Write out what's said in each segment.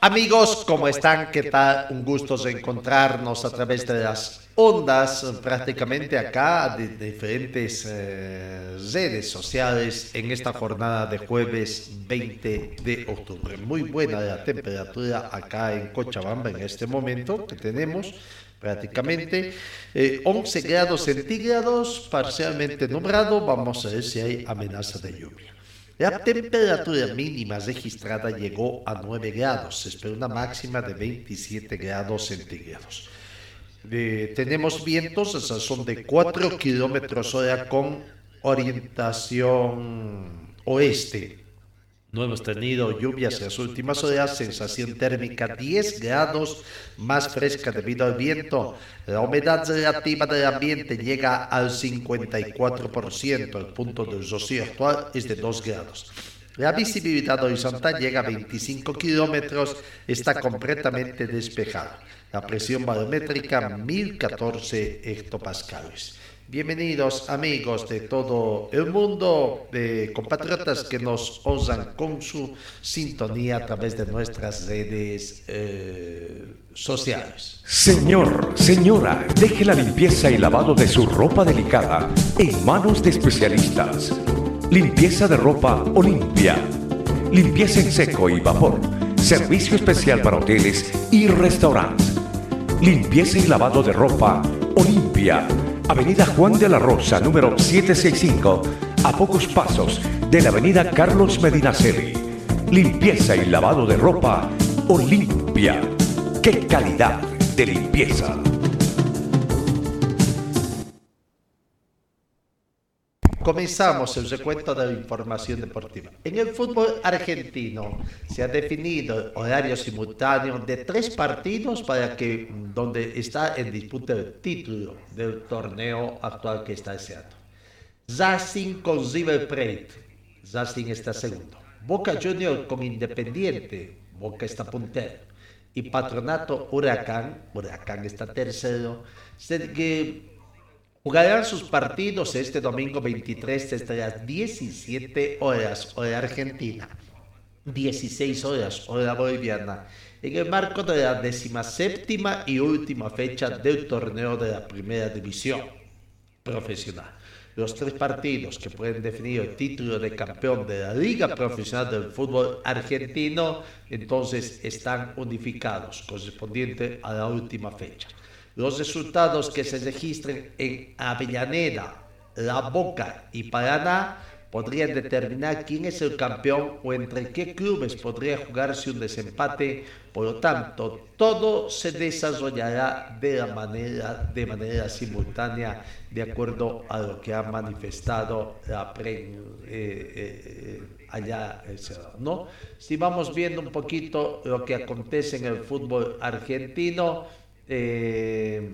Amigos, ¿cómo están? ¿Qué tal? Un gusto encontrarnos a través de las ondas prácticamente acá de, diferentes eh, redes sociales en esta jornada de jueves 20 de octubre. Muy buena la temperatura acá en Cochabamba en este momento que tenemos prácticamente 11 eh, grados centígrados, parcialmente nublado. Vamos a ver si hay amenaza de lluvia. La temperatura mínima registrada llegó a 9 grados, se espera una máxima de 27 grados centígrados. Eh, tenemos vientos, son de 4 kilómetros hora con orientación oeste. No hemos tenido lluvias en las últimas horas, sensación térmica 10 grados más fresca debido al viento. La humedad relativa del ambiente llega al 54%, el punto del rocío actual es de 2 grados. La visibilidad horizontal llega a 25 kilómetros, está completamente despejada. La presión barométrica 1014 hectopascales. Bienvenidos amigos de todo el mundo, de compatriotas que nos osan con su sintonía a través de nuestras redes eh, sociales. Señor, señora, deje la limpieza y lavado de su ropa delicada en manos de especialistas. Limpieza de ropa Olimpia. Limpieza en seco y vapor. Servicio especial para hoteles y restaurantes. Limpieza y lavado de ropa Olimpia Avenida Juan de la Rosa, número 765, a pocos pasos de la Avenida Carlos Medinaceli. Limpieza y lavado de ropa Olimpia. ¡Qué calidad de limpieza! Comenzamos el recuento de la información deportiva. En el fútbol argentino se ha definido horario simultáneo de tres partidos para que donde está en disputa el título del torneo actual que está deseando. Racing con River Plate. Racing está segundo. Boca Junior con Independiente. Boca está puntero. Y Patronato Huracán. Huracán está tercero. Se, Jugarán sus partidos este domingo 23 desde las 17 horas hora argentina, 16 horas hora boliviana, en el marco de la séptima y última fecha del torneo de la primera división profesional. Los tres partidos que pueden definir el título de campeón de la Liga Profesional del Fútbol Argentino entonces están unificados, correspondiente a la última fecha. Los resultados que se registren en Avellaneda, La Boca y Paraná podrían determinar quién es el campeón o entre qué clubes podría jugarse un desempate. Por lo tanto, todo se desarrollará de, la manera, de manera simultánea de acuerdo a lo que ha manifestado la prensa eh, eh, allá. ¿no? Si vamos viendo un poquito lo que acontece en el fútbol argentino, eh,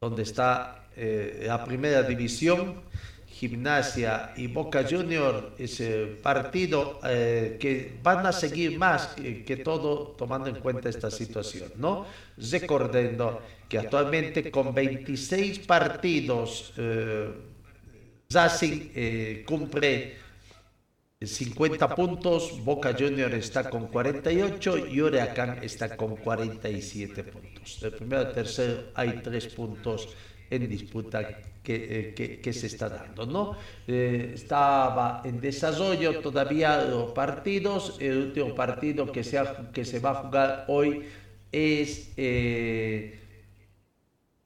donde está eh, la primera división, Gimnasia y Boca Junior, ese partido eh, que van a seguir más que, todo tomando en cuenta esta situación, ¿no? Recordando que actualmente con 26 partidos, Racing cumple 50 puntos, Boca Junior está con 48 y Huracán está con 47 puntos. Del primero al tercero hay tres puntos en disputa que, eh, que, se está dando. ¿no? Eh, estaba en desarrollo todavía los partidos. El último partido que se, que se va a jugar hoy es eh,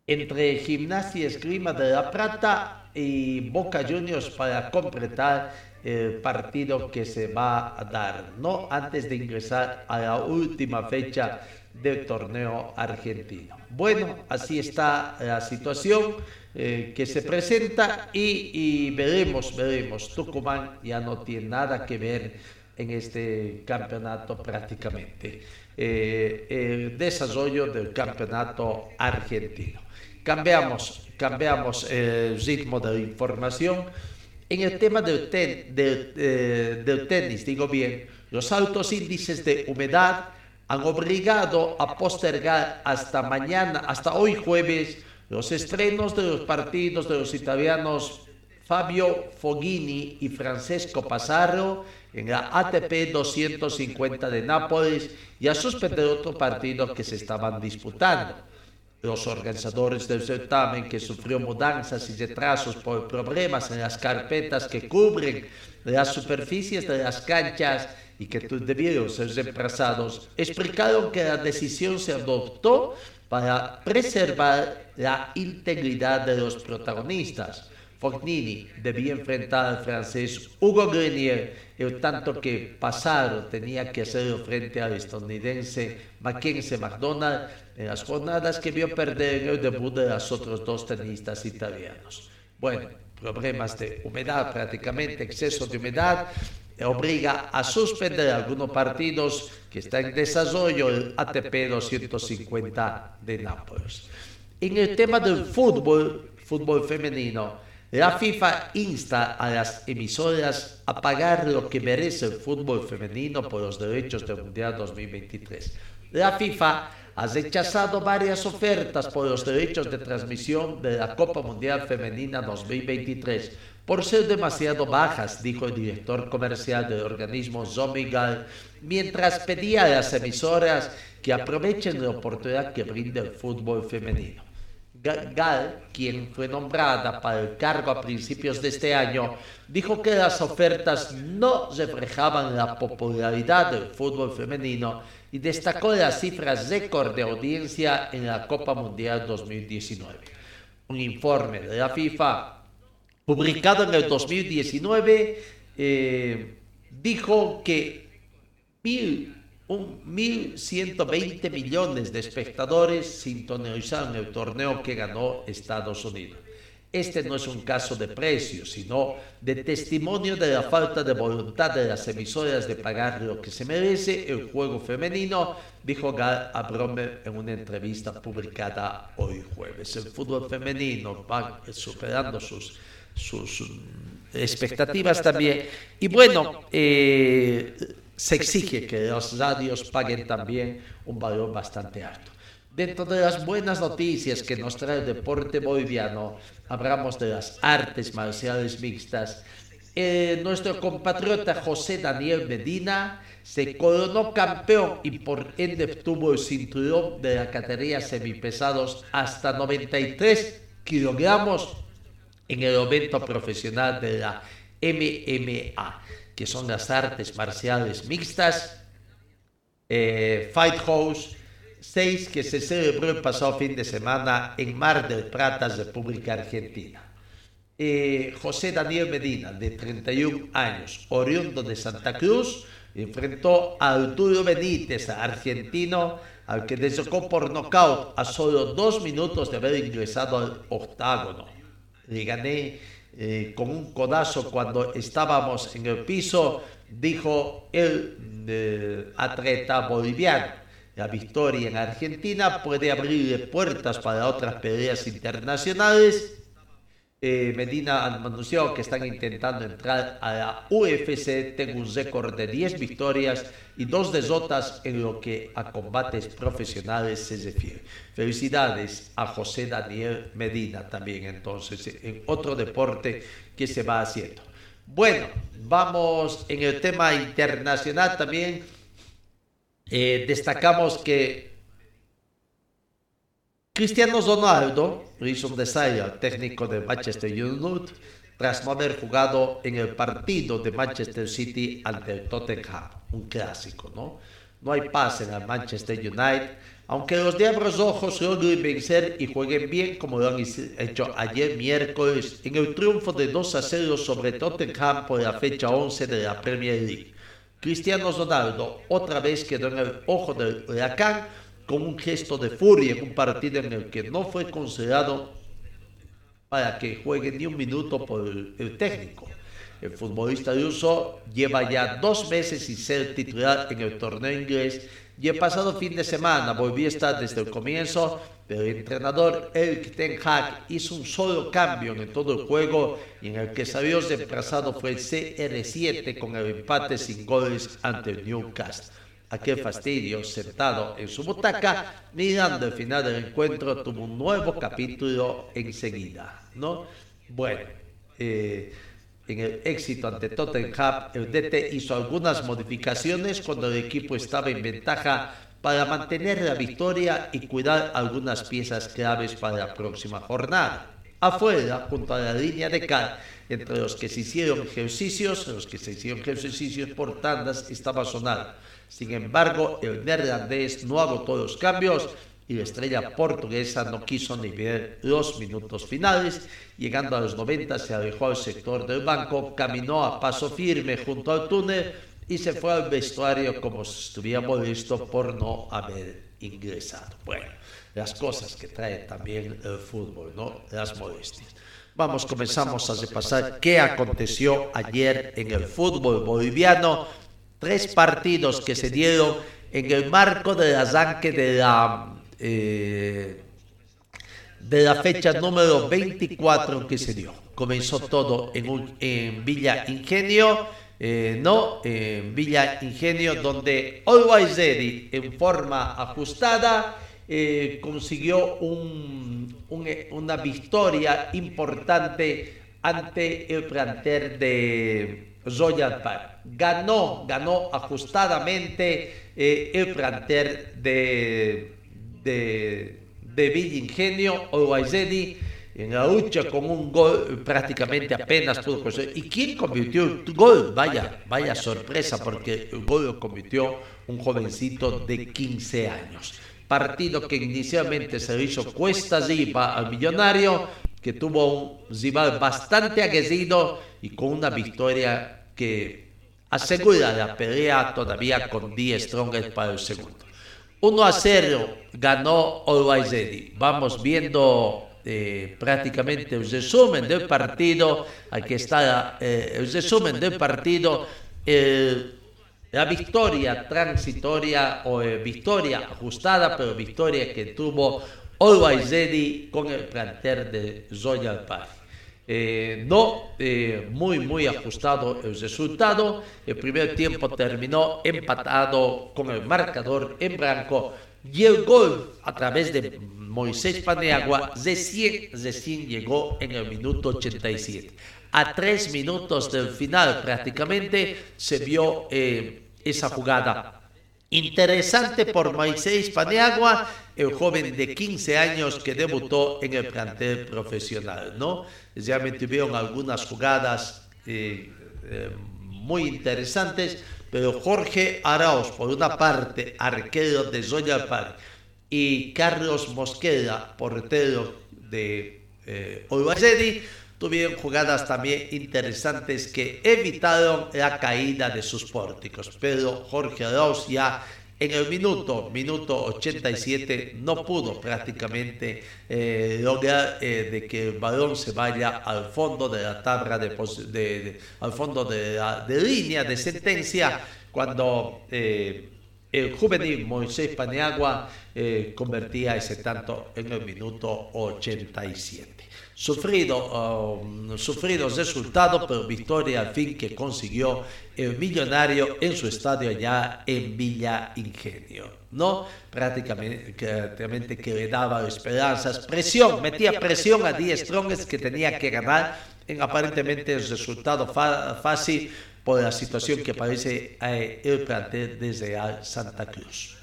entre Gimnasia Esgrima de la Plata y Boca Juniors para completar el partido que se va a dar, no antes de ingresar a la última fecha del torneo argentino. Bueno, así está la situación eh, que se presenta y, y, veremos, veremos. Tucumán ya no tiene nada que ver en este campeonato prácticamente. Eh, el desarrollo del campeonato argentino. Cambiamos, cambiamos el ritmo de información. En el tema eh, del tenis, digo bien, los altos índices de humedad han obligado a postergar hasta mañana, hasta hoy jueves, los estrenos de los partidos de los italianos Fabio Foghini y Francesco Passaro en la ATP 250 de Nápoles y a suspender otro partido que se estaban disputando. Los organizadores del certamen, que sufrió mudanzas y retrasos por problemas en las carpetas que cubren las superficies de las canchas y que debieron ser reemplazados, explicaron que la decisión se adoptó para preservar la integridad de los protagonistas. Fognini debía enfrentar al francés Hugo Grenier, el tanto que Pasaro tenía que hacerlo frente al estadounidense Mackenzie McDonald en las jornadas que vio perder en el debut de los otros dos tenistas italianos. Bueno, problemas de humedad prácticamente, exceso de humedad, obliga a suspender algunos partidos que está en desarrollo el ATP 250 de Nápoles. En el tema del fútbol, fútbol femenino, la FIFA insta a las emisoras a pagar lo que merece el fútbol femenino por los derechos del Mundial 2023. La FIFA ha rechazado varias ofertas por los derechos de transmisión de la Copa Mundial Femenina 2023 por ser demasiado bajas, dijo el director comercial del organismo Zomigal, mientras pedía a las emisoras que aprovechen la oportunidad que brinda el fútbol femenino. Gal, quien fue nombrada para el cargo a principios de este año, dijo que las ofertas no reflejaban la popularidad del fútbol femenino y destacó las cifras récord de audiencia en la Copa Mundial 2019. Un informe de la FIFA publicado en el 2019, eh, dijo que 1.120 millones de espectadores sintonizaron el torneo que ganó Estados Unidos. Este no es un caso de precio, sino de testimonio de la falta de voluntad de las emisoras de pagar lo que se merece el juego femenino, dijo Gal Abromer en una entrevista publicada hoy jueves. El fútbol femenino va superando sus sus expectativas también. Y bueno, eh, se exige que los radios paguen también un valor bastante alto. Dentro de las buenas noticias que nos trae el deporte boliviano, hablamos de las artes marciales mixtas. Eh, nuestro compatriota José Daniel Medina se coronó campeón y por ende tuvo el cinturón de la categoría semipesados hasta 93 kilogramos en el evento profesional de la MMA, que son las artes marciales mixtas, eh, Fight House 6, que se celebró el pasado fin de semana en Mar del Plata, República Argentina. Eh, José Daniel Medina, de 31 años, oriundo de Santa Cruz, enfrentó a Arturo Benítez, argentino, al que desocó por nocaut a solo dos minutos de haber ingresado al octágono. Le gané eh, con un codazo cuando estábamos en el piso, dijo el eh, atleta boliviano. La victoria en Argentina puede abrir puertas para otras peleas internacionales eh, Medina anunció que están intentando entrar a la UFC, tengo un récord de 10 victorias y dos derrotas en lo que a combates profesionales se refiere. Felicidades a José Daniel Medina también entonces, en otro deporte que se va haciendo. Bueno, vamos en el tema internacional también. Eh, destacamos que Cristiano Ronaldo desayuno al técnico de Manchester United tras no haber jugado en el partido de Manchester City ante el Tottenham, un clásico, ¿no? No hay paz en el Manchester United, Aunque los Diablos Rojos logren vencer y jueguen bien como lo han hecho ayer miércoles en el triunfo de 2 a 0 sobre Tottenham por la fecha 11 de la Premier League. Cristiano Ronaldo otra vez quedó en el ojo del huracán con un gesto de furia en un partido en el que no fue considerado para que juegue ni un minuto por el técnico. El futbolista ruso lleva ya dos meses sin ser titular en el torneo inglés y el pasado fin de semana volvió a estar desde el comienzo, pero el entrenador Eric Ten Hag hizo un solo cambio en todo el juego y en el que salió reemplazado fue el CR7 con el empate sin goles ante el Newcastle. Aquel fastidio, sentado en su butaca, mirando el final del encuentro, tuvo un nuevo capítulo enseguida, ¿no? Bueno, eh, en el éxito ante Tottenham, el DT hizo algunas modificaciones cuando el equipo estaba en ventaja para mantener la victoria y cuidar algunas piezas claves para la próxima jornada. Afuera, junto a la línea de cal, entre los que se hicieron ejercicios, los que se hicieron ejercicios por tandas, estaba Sonar. Sin embargo, el neerlandés no agotó los cambios y la estrella portuguesa no quiso ni ver los minutos finales. Llegando a los 90 se alejó al sector del banco, caminó a paso firme junto al túnel y se fue al vestuario como si estuviera molesto por no haber ingresado. Bueno, las cosas que trae también el fútbol, ¿no? Las molestias. Vamos, comenzamos a repasar qué aconteció ayer en el fútbol boliviano. Tres partidos que se dieron en el marco del arranque de la eh, de la fecha número 24 que se dio. Comenzó todo en, un, en Villa Ingenio, eh, no, en Villa Ingenio, donde Always Ready, en forma ajustada, eh, consiguió un, una victoria importante ante el planter de Royal Park. Ganó, ganó ajustadamente el planter de de, de Villa Ingenio, en la lucha con un gol prácticamente apenas pudo conseguir. ¿Y quién convirtió el gol? Vaya, vaya sorpresa, porque el gol lo convirtió un jovencito de 15 años. Partido que inicialmente se hizo cuesta arriba al millonario, que tuvo un rival bastante aguerrido y con una victoria que asegura la pelea todavía con 10 strongers para el segundo. 1 a 0 ganó Always Ready. Vamos viendo eh, prácticamente el resumen del partido. Aquí está eh, el resumen del partido. la victoria transitoria o eh, victoria ajustada, pero victoria que tuvo Always Ready con el planter de Royal Party. Eh, no eh, muy, muy ajustado el resultado. El primer tiempo terminó empatado con el marcador en blanco y el gol a través de Moisés Paneagua recién, recién llegó en el minuto 87. A tres minutos del final prácticamente se vio eh, esa jugada Interesante por Moisés Paneagua, el joven de 15 años que debutó en el plantel profesional, ¿no? Realmente tuvieron algunas jugadas eh, eh, muy interesantes, pero Jorge Arauz, por una parte, arquero de Royal Park, y Carlos Mosqueda, portero de eh, tuvieron jugadas también interesantes que evitaron la caída de sus pórticos. Pero Jorge Arauz ya en el minuto, minuto 87, no pudo prácticamente eh, lograr eh, de que el balón se vaya al fondo de la tabla de, al fondo de la de línea de sentencia cuando eh, el juvenil Moisés Paniagua convertía ese tanto en el minuto 87 sufrido, um, sufrido resultado, pero victoria al fin que consiguió el millonario en su estadio allá en Villa Ingenio. ¿no? Prácticamente que le daba esperanzas, presión, metía presión a 10 Strongest que tenía que ganar en aparentemente el resultado fácil por la situación que parece eh, el plantel desde Santa Cruz.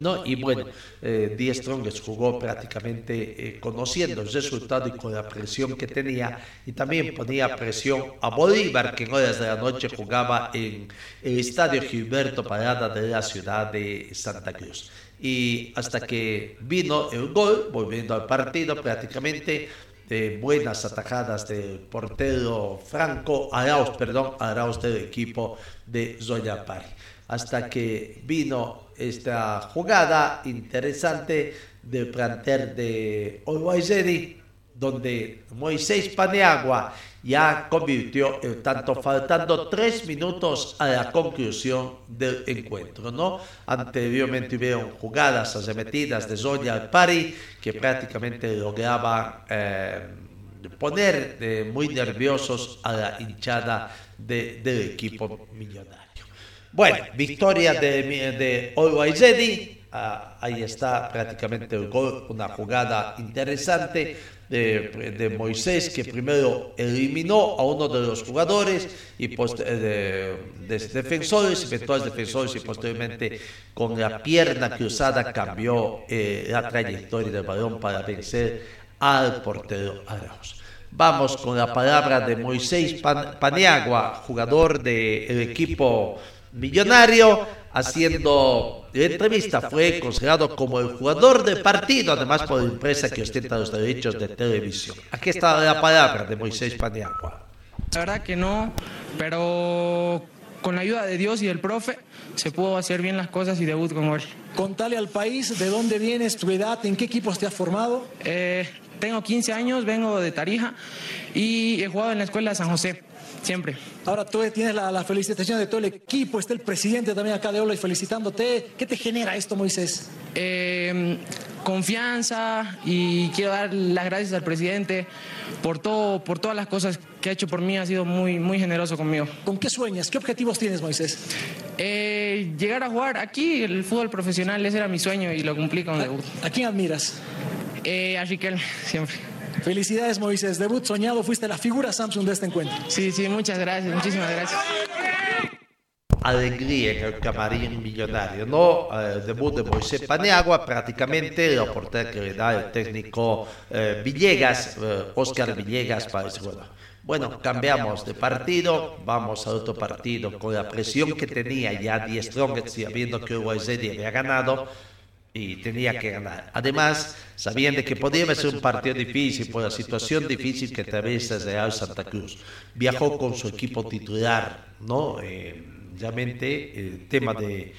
¿no? Y bueno, eh, Strongest jugó prácticamente eh, conociendo el resultado y con la presión que tenía y también ponía presión a Bolívar que en horas de la noche jugaba en el estadio Gilberto Parada de la ciudad de Santa Cruz. y hasta que vino el gol, volviendo al partido prácticamente de buenas atajadas del portero Franco Arauz, perdón, Arauz del equipo de Zoya Pari. Hasta que vino esta jugada interesante del planter de Olwaizeri, donde Moisés Paneagua ya convirtió el tanto faltando tres minutos a la conclusión del encuentro, ¿no? Anteriormente hubieron jugadas arremetidas de Zoya al Pari que prácticamente lograban eh, poner muy nerviosos a la hinchada de- del equipo millonario. Bueno, victoria de, de Olwaizedi. Ah, ahí está prácticamente el gol, una jugada interesante de, de Moisés que primero eliminó a uno de los jugadores y eh, de, de defensores, eventuales defensores y posteriormente con la pierna cruzada cambió eh, la trayectoria del balón para vencer al portero Arauz. Vamos con la palabra de Moisés Pan- Paniagua, jugador del equipo millonario, haciendo entrevista. Fue considerado como el jugador del partido, además por la empresa que ostenta los derechos de televisión. Aquí está la palabra de Moisés Paniagua. La verdad que no, pero con la ayuda de Dios y del profe se pudo hacer bien las cosas y debut con gol. Contale al país de dónde vienes, tu edad, en qué equipos te has formado. Eh, tengo 15 años, vengo de Tarija y he jugado en la escuela de San José, siempre. Ahora tú tienes la, la felicitación de todo el equipo, está el presidente también acá de Ola y felicitándote. ¿Qué te genera esto, Moisés? Eh, confianza y quiero dar las gracias al presidente por todo, por todas las cosas que ha hecho por mí, ha sido muy, muy generoso conmigo. ¿Con qué sueñas? ¿Qué objetivos tienes, Moisés? Eh, llegar a jugar aquí, el fútbol profesional, ese era mi sueño y lo cumplí con debut. ¿A quién admiras? Eh, a Riquelme, siempre. Felicidades, Moisés. Debut soñado, fuiste la figura Samsung de este encuentro. Sí, sí, muchas gracias, muchísimas gracias. alegría en el camarín millonario, ¿no? Eh, El debut de Moisés Paniagua, prácticamente la oportunidad que le da el técnico eh, Villegas, eh, Oscar Villegas, para ese juego. Bueno, cambiamos de partido, vamos al otro partido con la presión que tenía ya Die Strongest, sabiendo que Uruguay había ganado y tenía que ganar. Además, sabían de que podía ser un partido difícil por la situación difícil que atraviesa Real Santa Cruz. Viajó con su equipo titular, ¿no? Eh, realmente el tema de,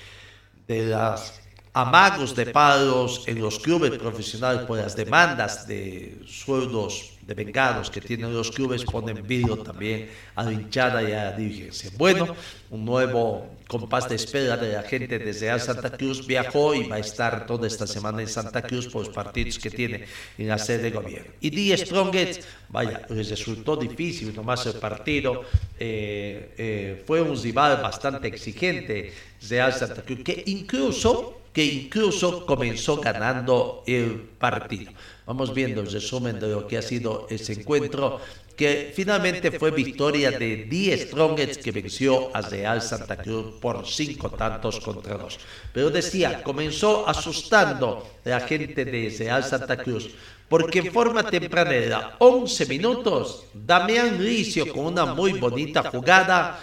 de las amagos de pagos en los clubes profesionales por las demandas de sueldos de vengados que tienen los clubes ponen vidrio también a la hinchada y a la dirigencia. Bueno, un nuevo compás de espera de la gente desde Real Santa Cruz viajó y va a estar toda esta semana en Santa Cruz por los partidos que tiene en la sede de gobierno. Y Die Strongest, vaya, les resultó difícil nomás el partido, eh, eh, fue un rival bastante exigente Real Santa Cruz, que incluso que incluso comenzó ganando el partido. Vamos viendo el resumen de lo que ha sido ese encuentro, que finalmente fue victoria de Die Strongest que venció a Real Santa Cruz por cinco tantos contra dos. Pero decía, comenzó asustando a la gente de Real Santa Cruz, porque en forma tempranera, 11 minutos, Damián Licio con una muy bonita jugada,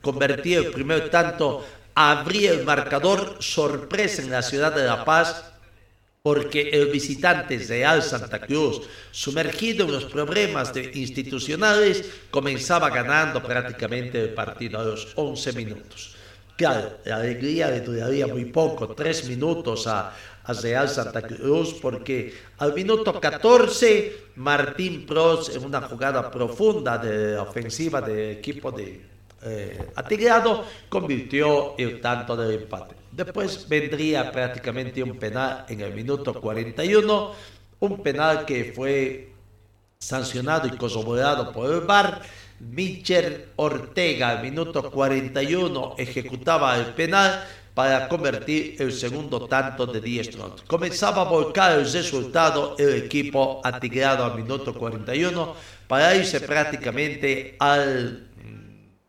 convertía el primer tanto abría el marcador sorpresa en la ciudad de La Paz porque el visitante Real Santa Cruz, sumergido en los problemas de- institucionales, comenzaba ganando prácticamente el partido a los 11 minutos. Claro, la alegría le duraría muy poco, tres minutos a, a Real Santa Cruz, porque al minuto 14, Martín Pros, en una jugada profunda de la ofensiva del equipo de eh, convirtió el tanto del empate. Después vendría prácticamente un penal en el minuto 41, un penal que fue sancionado y corroborado por el VAR. Michel Ortega, minuto 41, ejecutaba el penal para convertir el segundo tanto de Diestrón. Comenzaba a volcar el resultado el equipo atigrado al minuto 41 para irse prácticamente al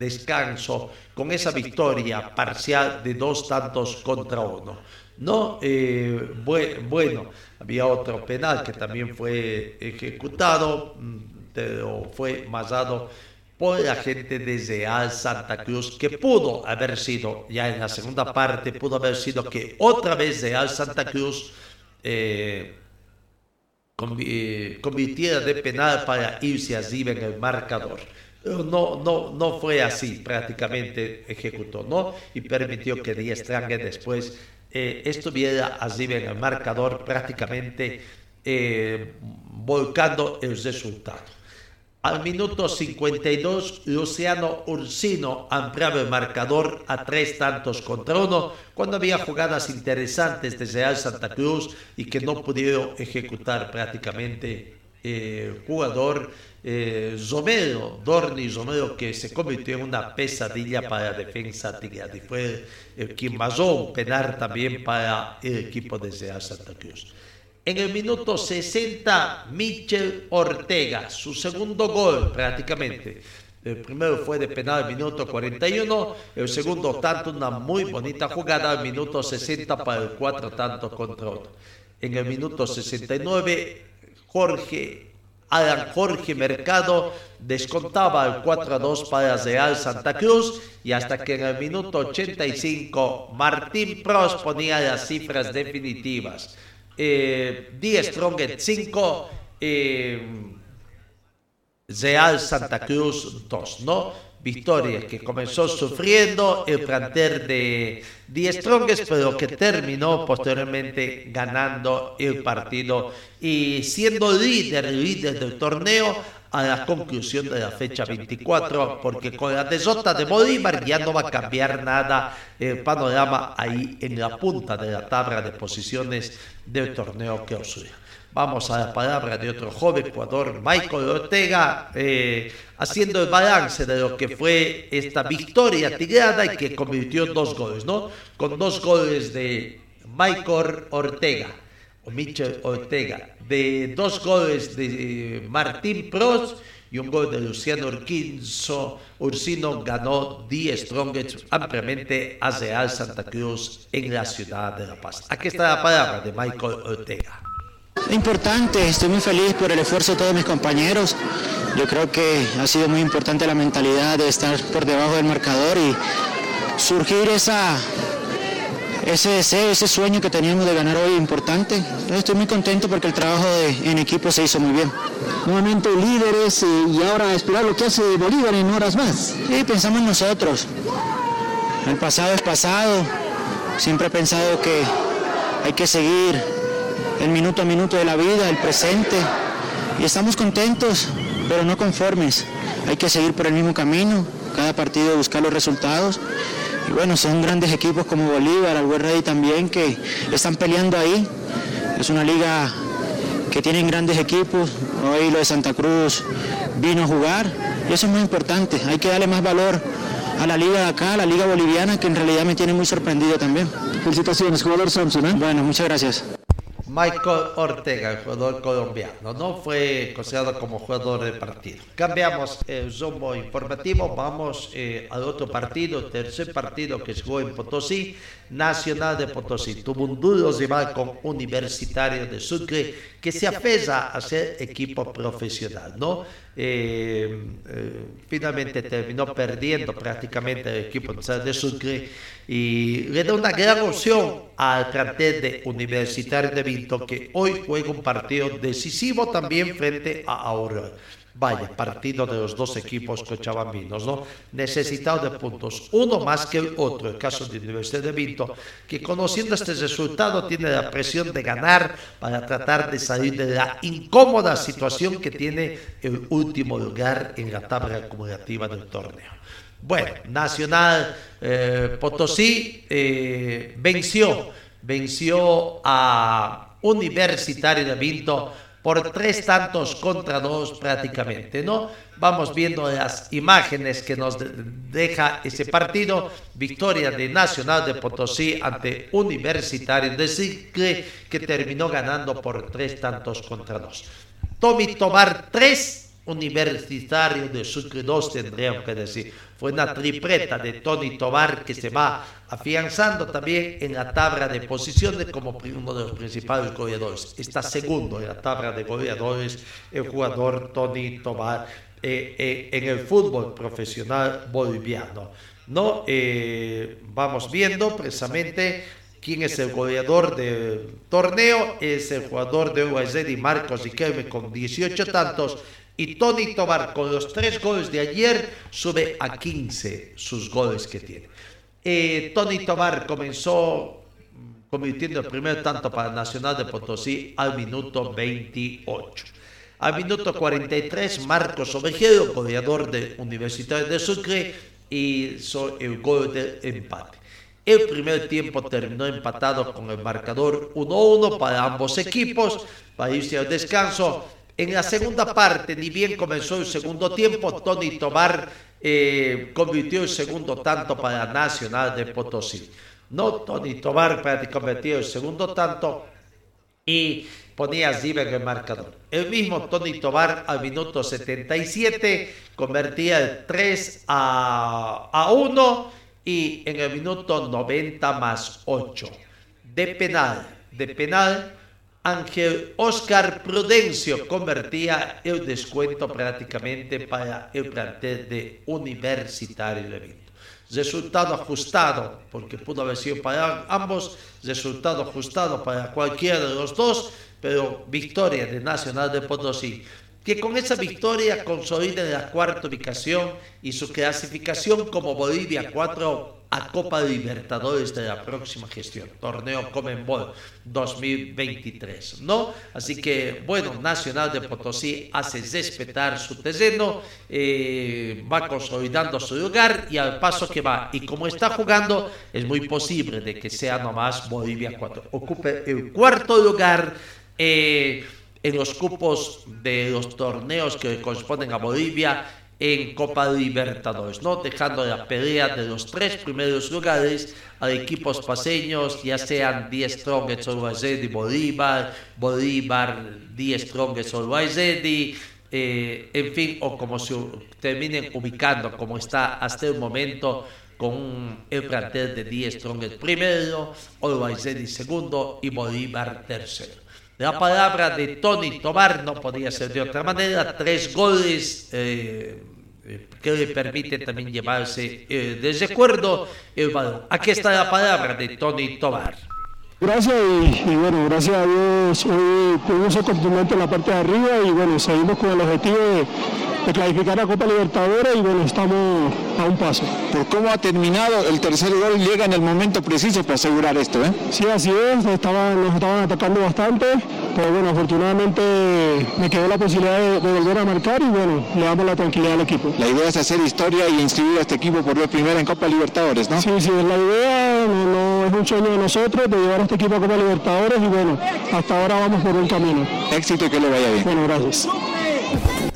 descanso con esa victoria parcial de dos tantos contra uno. No, eh, bue- bueno, había otro penal que también fue ejecutado, mm, pero fue masado por la gente de Real Santa Cruz, que pudo haber sido, ya en la segunda parte, pudo haber sido que otra vez Real Santa Cruz eh, convirtiera de penal para irse arriba en el marcador. No, no, no fue así, prácticamente ejecutó, ¿no? Y permitió que Díaz Strange después eh, estuviera arriba en el marcador, prácticamente eh, volcando el resultado. Al minuto 52, Luciano Ursino ampliaba el marcador a tres tantos contra uno, cuando había jugadas interesantes de Real Santa Cruz y que no pudieron ejecutar prácticamente el eh, jugador eh, Romero, Dorni Romero, que se convirtió en una pesadilla para la defensa tigre. Y fue el quien basó un penal también para el equipo de Real Santa Cruz. En el minuto 60, Michel Ortega, su segundo gol prácticamente. El primero fue de penal al minuto 41, el segundo tanto una muy bonita jugada al minuto 60 para el cuatro tanto contra uno. En el minuto 69, Jorge Alan Jorge Mercado descontaba el 4 a 2 para Real Santa Cruz y hasta que en el minuto 85 Martín Pros ponía las cifras definitivas eh, Die Strong 5, eh, Real Santa Cruz 2, ¿no? Victoria que comenzó sufriendo el planter de Die Strongest, pero que terminó posteriormente ganando el partido y siendo líder, líder del torneo a la conclusión de la fecha 24, porque con la desota de Bolívar ya no va a cambiar nada el panorama ahí en la punta de la tabla de posiciones del torneo que os Vamos a la palabra de otro joven jugador, Michael Ortega, eh, haciendo el balance de lo que fue esta victoria tirada y que convirtió en dos goles, ¿no? Con dos goles de Michael Ortega, o Michel Ortega, de dos goles de Martín Prost y un gol de Luciano Urquinzo, Ursino ganó 10 Strongest ampliamente a Real Santa Cruz en la ciudad de La Paz. Aquí está la palabra de Michael Ortega. Importante, estoy muy feliz por el esfuerzo de todos mis compañeros. Yo creo que ha sido muy importante la mentalidad de estar por debajo del marcador y surgir esa, ese deseo, ese sueño que teníamos de ganar hoy importante. estoy muy contento porque el trabajo en equipo se hizo muy bien. Nuevamente líderes y ahora esperar lo que hace Bolívar en horas más. Sí, pensamos en nosotros. El pasado es pasado. Siempre he pensado que hay que seguir el minuto a minuto de la vida, el presente. Y estamos contentos, pero no conformes. Hay que seguir por el mismo camino, cada partido buscar los resultados. Y bueno, son grandes equipos como Bolívar, Always Ready también, que están peleando ahí. Es una liga que tienen grandes equipos. Hoy lo de Santa Cruz vino a jugar y eso es muy importante. Hay que darle más valor a la liga de acá, a la liga boliviana, que en realidad me tiene muy sorprendido también. Felicitaciones, jugador Samson. ¿eh? Bueno, muchas gracias. Michael Ortega, el jugador colombiano, no fue considerado como jugador de partido. Cambiamos el rumbo informativo, vamos eh, al otro partido, tercer partido que jugó en Potosí, Nacional de Potosí. Tuvo un duro rival con Universitario de Sucre, que se aferra a ser equipo profesional, ¿no? Eh, eh, finalmente terminó perdiendo prácticamente el equipo de Sucre y le da una gran opción al plantel de Universitario de Vinto que hoy juega un partido decisivo también frente a Aurora. Vaya, partido de los dos equipos cochabambinos, ¿no? Necesitado de puntos, uno más que el otro, el caso de Universidad de Vinto, que conociendo este resultado tiene la presión de ganar para tratar de salir de la incómoda situación que tiene el último lugar en la tabla acumulativa del torneo. Bueno, Nacional eh, Potosí eh, venció, venció a Universitario de Vinto por tres tantos contra dos prácticamente, ¿no? Vamos viendo las imágenes que nos deja ese partido, victoria de Nacional de Potosí ante Universitario de Sicle, que terminó ganando por tres tantos contra dos. Tommy Tomar tres Universitario de Sucre 2, tendríamos que decir. Fue una tripleta de Tony Tobar que se va afianzando también en la tabla de posiciones como uno de los principales goleadores. Está segundo en la tabla de goleadores el jugador Tony Tobar. eh, eh, en el fútbol profesional boliviano. ¿no? Eh, vamos viendo precisamente quién es el goleador del torneo, es el jugador de y Marcos Riquelme con 18 tantos y Tony Tobar con los tres goles de ayer sube a 15 sus goles que tiene. Eh, Tony Tobar comenzó convirtiendo el primer tanto para Nacional de Potosí al minuto 28. Al minuto 43, Marcos Ovejero, goleador de Universitario de Sucre, hizo el gol de empate. El primer tiempo terminó empatado con el marcador 1-1 para ambos equipos, para irse al descanso. En la segunda parte, ni bien comenzó el segundo tiempo, Tony Tobar eh, convirtió el segundo tanto para Nacional de Potosí. No, Tony Tobar convirtió el segundo tanto y ponía a en el marcador. El mismo Tony Tobar al minuto 77 convertía el 3 a, a 1 y en el minuto 90 más 8 de penal. De penal, Ángel Oscar Prudencio convertía el descuento prácticamente para el plantel de Universitario de Vinto. Resultado ajustado, porque pudo haber sido para ambos, resultado ajustado para cualquiera de los dos, pero victoria de Nacional de Potosí, que con esa victoria consolida la cuarta ubicación y su clasificación como Bolivia 4 a Copa Libertadores de la próxima gestión, torneo Comenbol 2023, ¿no? Así que, bueno, Nacional de Potosí hace respetar su terreno, eh, va consolidando su lugar y al paso que va, y como está jugando, es muy posible de que sea nomás Bolivia 4, ocupe el cuarto lugar. Eh, en los cupos de los torneos que corresponden a Bolivia en Copa Libertadores, ¿no? Dejando la pelea de los tres primeros lugares a equipos paseños, ya sean 10 Strongest o y Bolívar, Bolívar 10 Strongest o eh, en fin, o como se terminen ubicando, como está hasta el momento, con el plantel de 10 Strongest primero, Olwaizedi segundo y Bolívar tercero. La palabra de Tony Tobar no podía ser de otra manera. Tres goles eh, que le permiten también llevarse eh, de recuerdo el balón. Aquí está la palabra de Tony Tobar. Gracias y, bueno, gracias a Dios hoy ser contundentes en la parte de arriba y bueno, seguimos con el objetivo de de clasificar a Copa Libertadores y bueno, estamos a un paso. ¿Por cómo ha terminado? El tercer gol llega en el momento preciso para asegurar esto, ¿eh? Sí, así es, estaban, nos estaban atacando bastante, pero bueno, afortunadamente me quedó la posibilidad de, volver a marcar y bueno, le damos la tranquilidad al equipo. La idea es hacer historia y inscribir a este equipo por vez primera en Copa Libertadores, ¿no? Sí, sí, es la idea, no, es un sueño de nosotros de llevar a este equipo a Copa Libertadores y bueno, hasta ahora vamos por un camino. Éxito y que le vaya bien. Bueno, gracias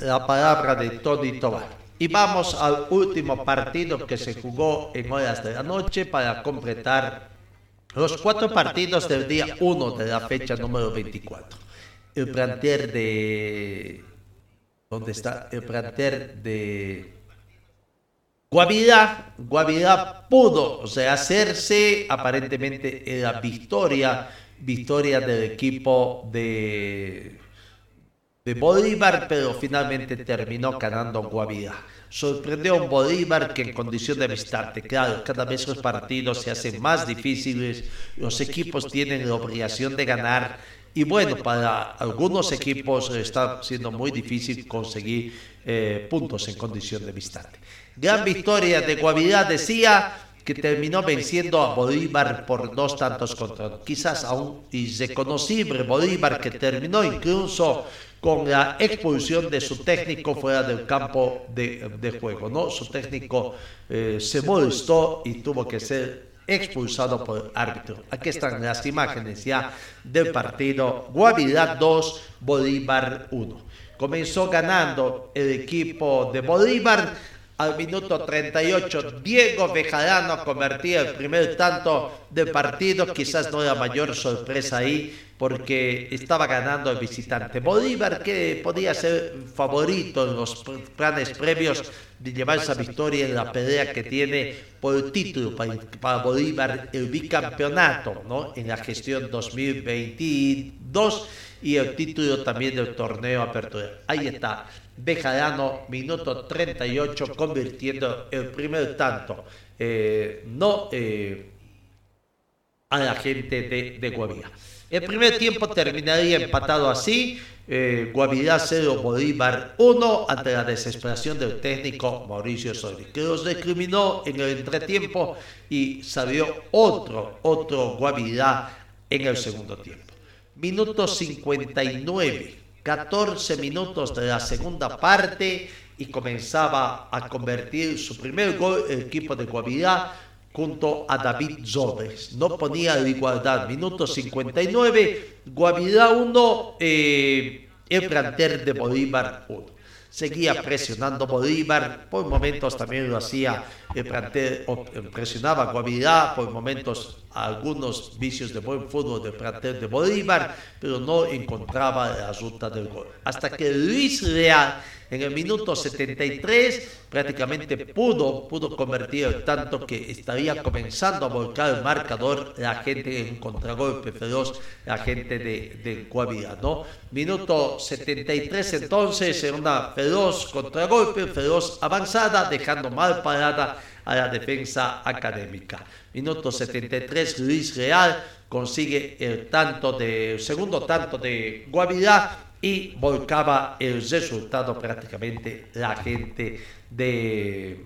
la palabra de Tony Tobar. Y vamos al último partido que se jugó en horas de la noche para completar los cuatro partidos del día 1 de la fecha número 24. El planter de... ¿Dónde está? El planter de... Guavirá, Guavirá pudo hacerse aparentemente la victoria, victoria del equipo de de Bolívar, pero finalmente terminó ganando Guavirá. Sorprendió a un Bolívar que en condición de visitante, claro, cada vez los partidos se hacen más difíciles, los equipos tienen la obligación de ganar y bueno, para algunos equipos está siendo muy difícil conseguir eh, puntos en condición de visitante. Gran victoria de Guavirá, decía, que terminó venciendo a Bolívar por dos tantos contra quizás a un irreconocible Bolívar que terminó incluso con la expulsión de su técnico fuera del campo de, juego. ¿no? Su técnico eh, se molestó y tuvo que ser expulsado por árbitro. Aquí están las imágenes ya del partido Guavirá 2, Bolívar 1. Comenzó ganando el equipo de Bolívar al minuto 38, Diego Bejarano convertía el primer tanto del partido. Quizás no era mayor sorpresa ahí, porque estaba ganando el visitante. Bolívar, que podía ser favorito en los planes previos de llevar esa victoria en la pelea que tiene por el título para, Bolívar, el bicampeonato ¿no? en la gestión 2022 y el título también del torneo Apertura. Ahí está, Bejarano, minuto 38, convirtiendo el primer tanto. Eh, no eh, a la gente de, de. El primer tiempo terminaría empatado así. Eh, Guavirá 0, Bolívar 1 ante la desesperación del técnico Mauricio Solís, que los discriminó en el entretiempo y salió otro, otro Guavirá en el segundo tiempo. Minuto 59, 14 minutos de la segunda parte y comenzaba a convertir su primer gol el equipo de Guavirá junto a David Zobres. No ponía la igualdad. Minuto 59, Guavirá 1, eh, el planter de Bolívar 1. Seguía presionando Bolívar, por momentos también lo hacía el plantel, presionaba Guavirá, por momentos algunos vicios de buen fútbol del plantel de Bolívar, pero no encontraba la ruta del gol. Hasta que Luis Real en el minuto 73 prácticamente pudo, pudo convertir el tanto que estaría comenzando a volcar el marcador la gente en contragolpe feroz, la gente de, de ¿no? Minuto 73 entonces en una feroz contragolpe, feroz avanzada, dejando mal parada a la defensa académica. Minuto 73, Luis Real consigue el tanto de, el segundo tanto de Guavirá y volcaba el resultado prácticamente la gente de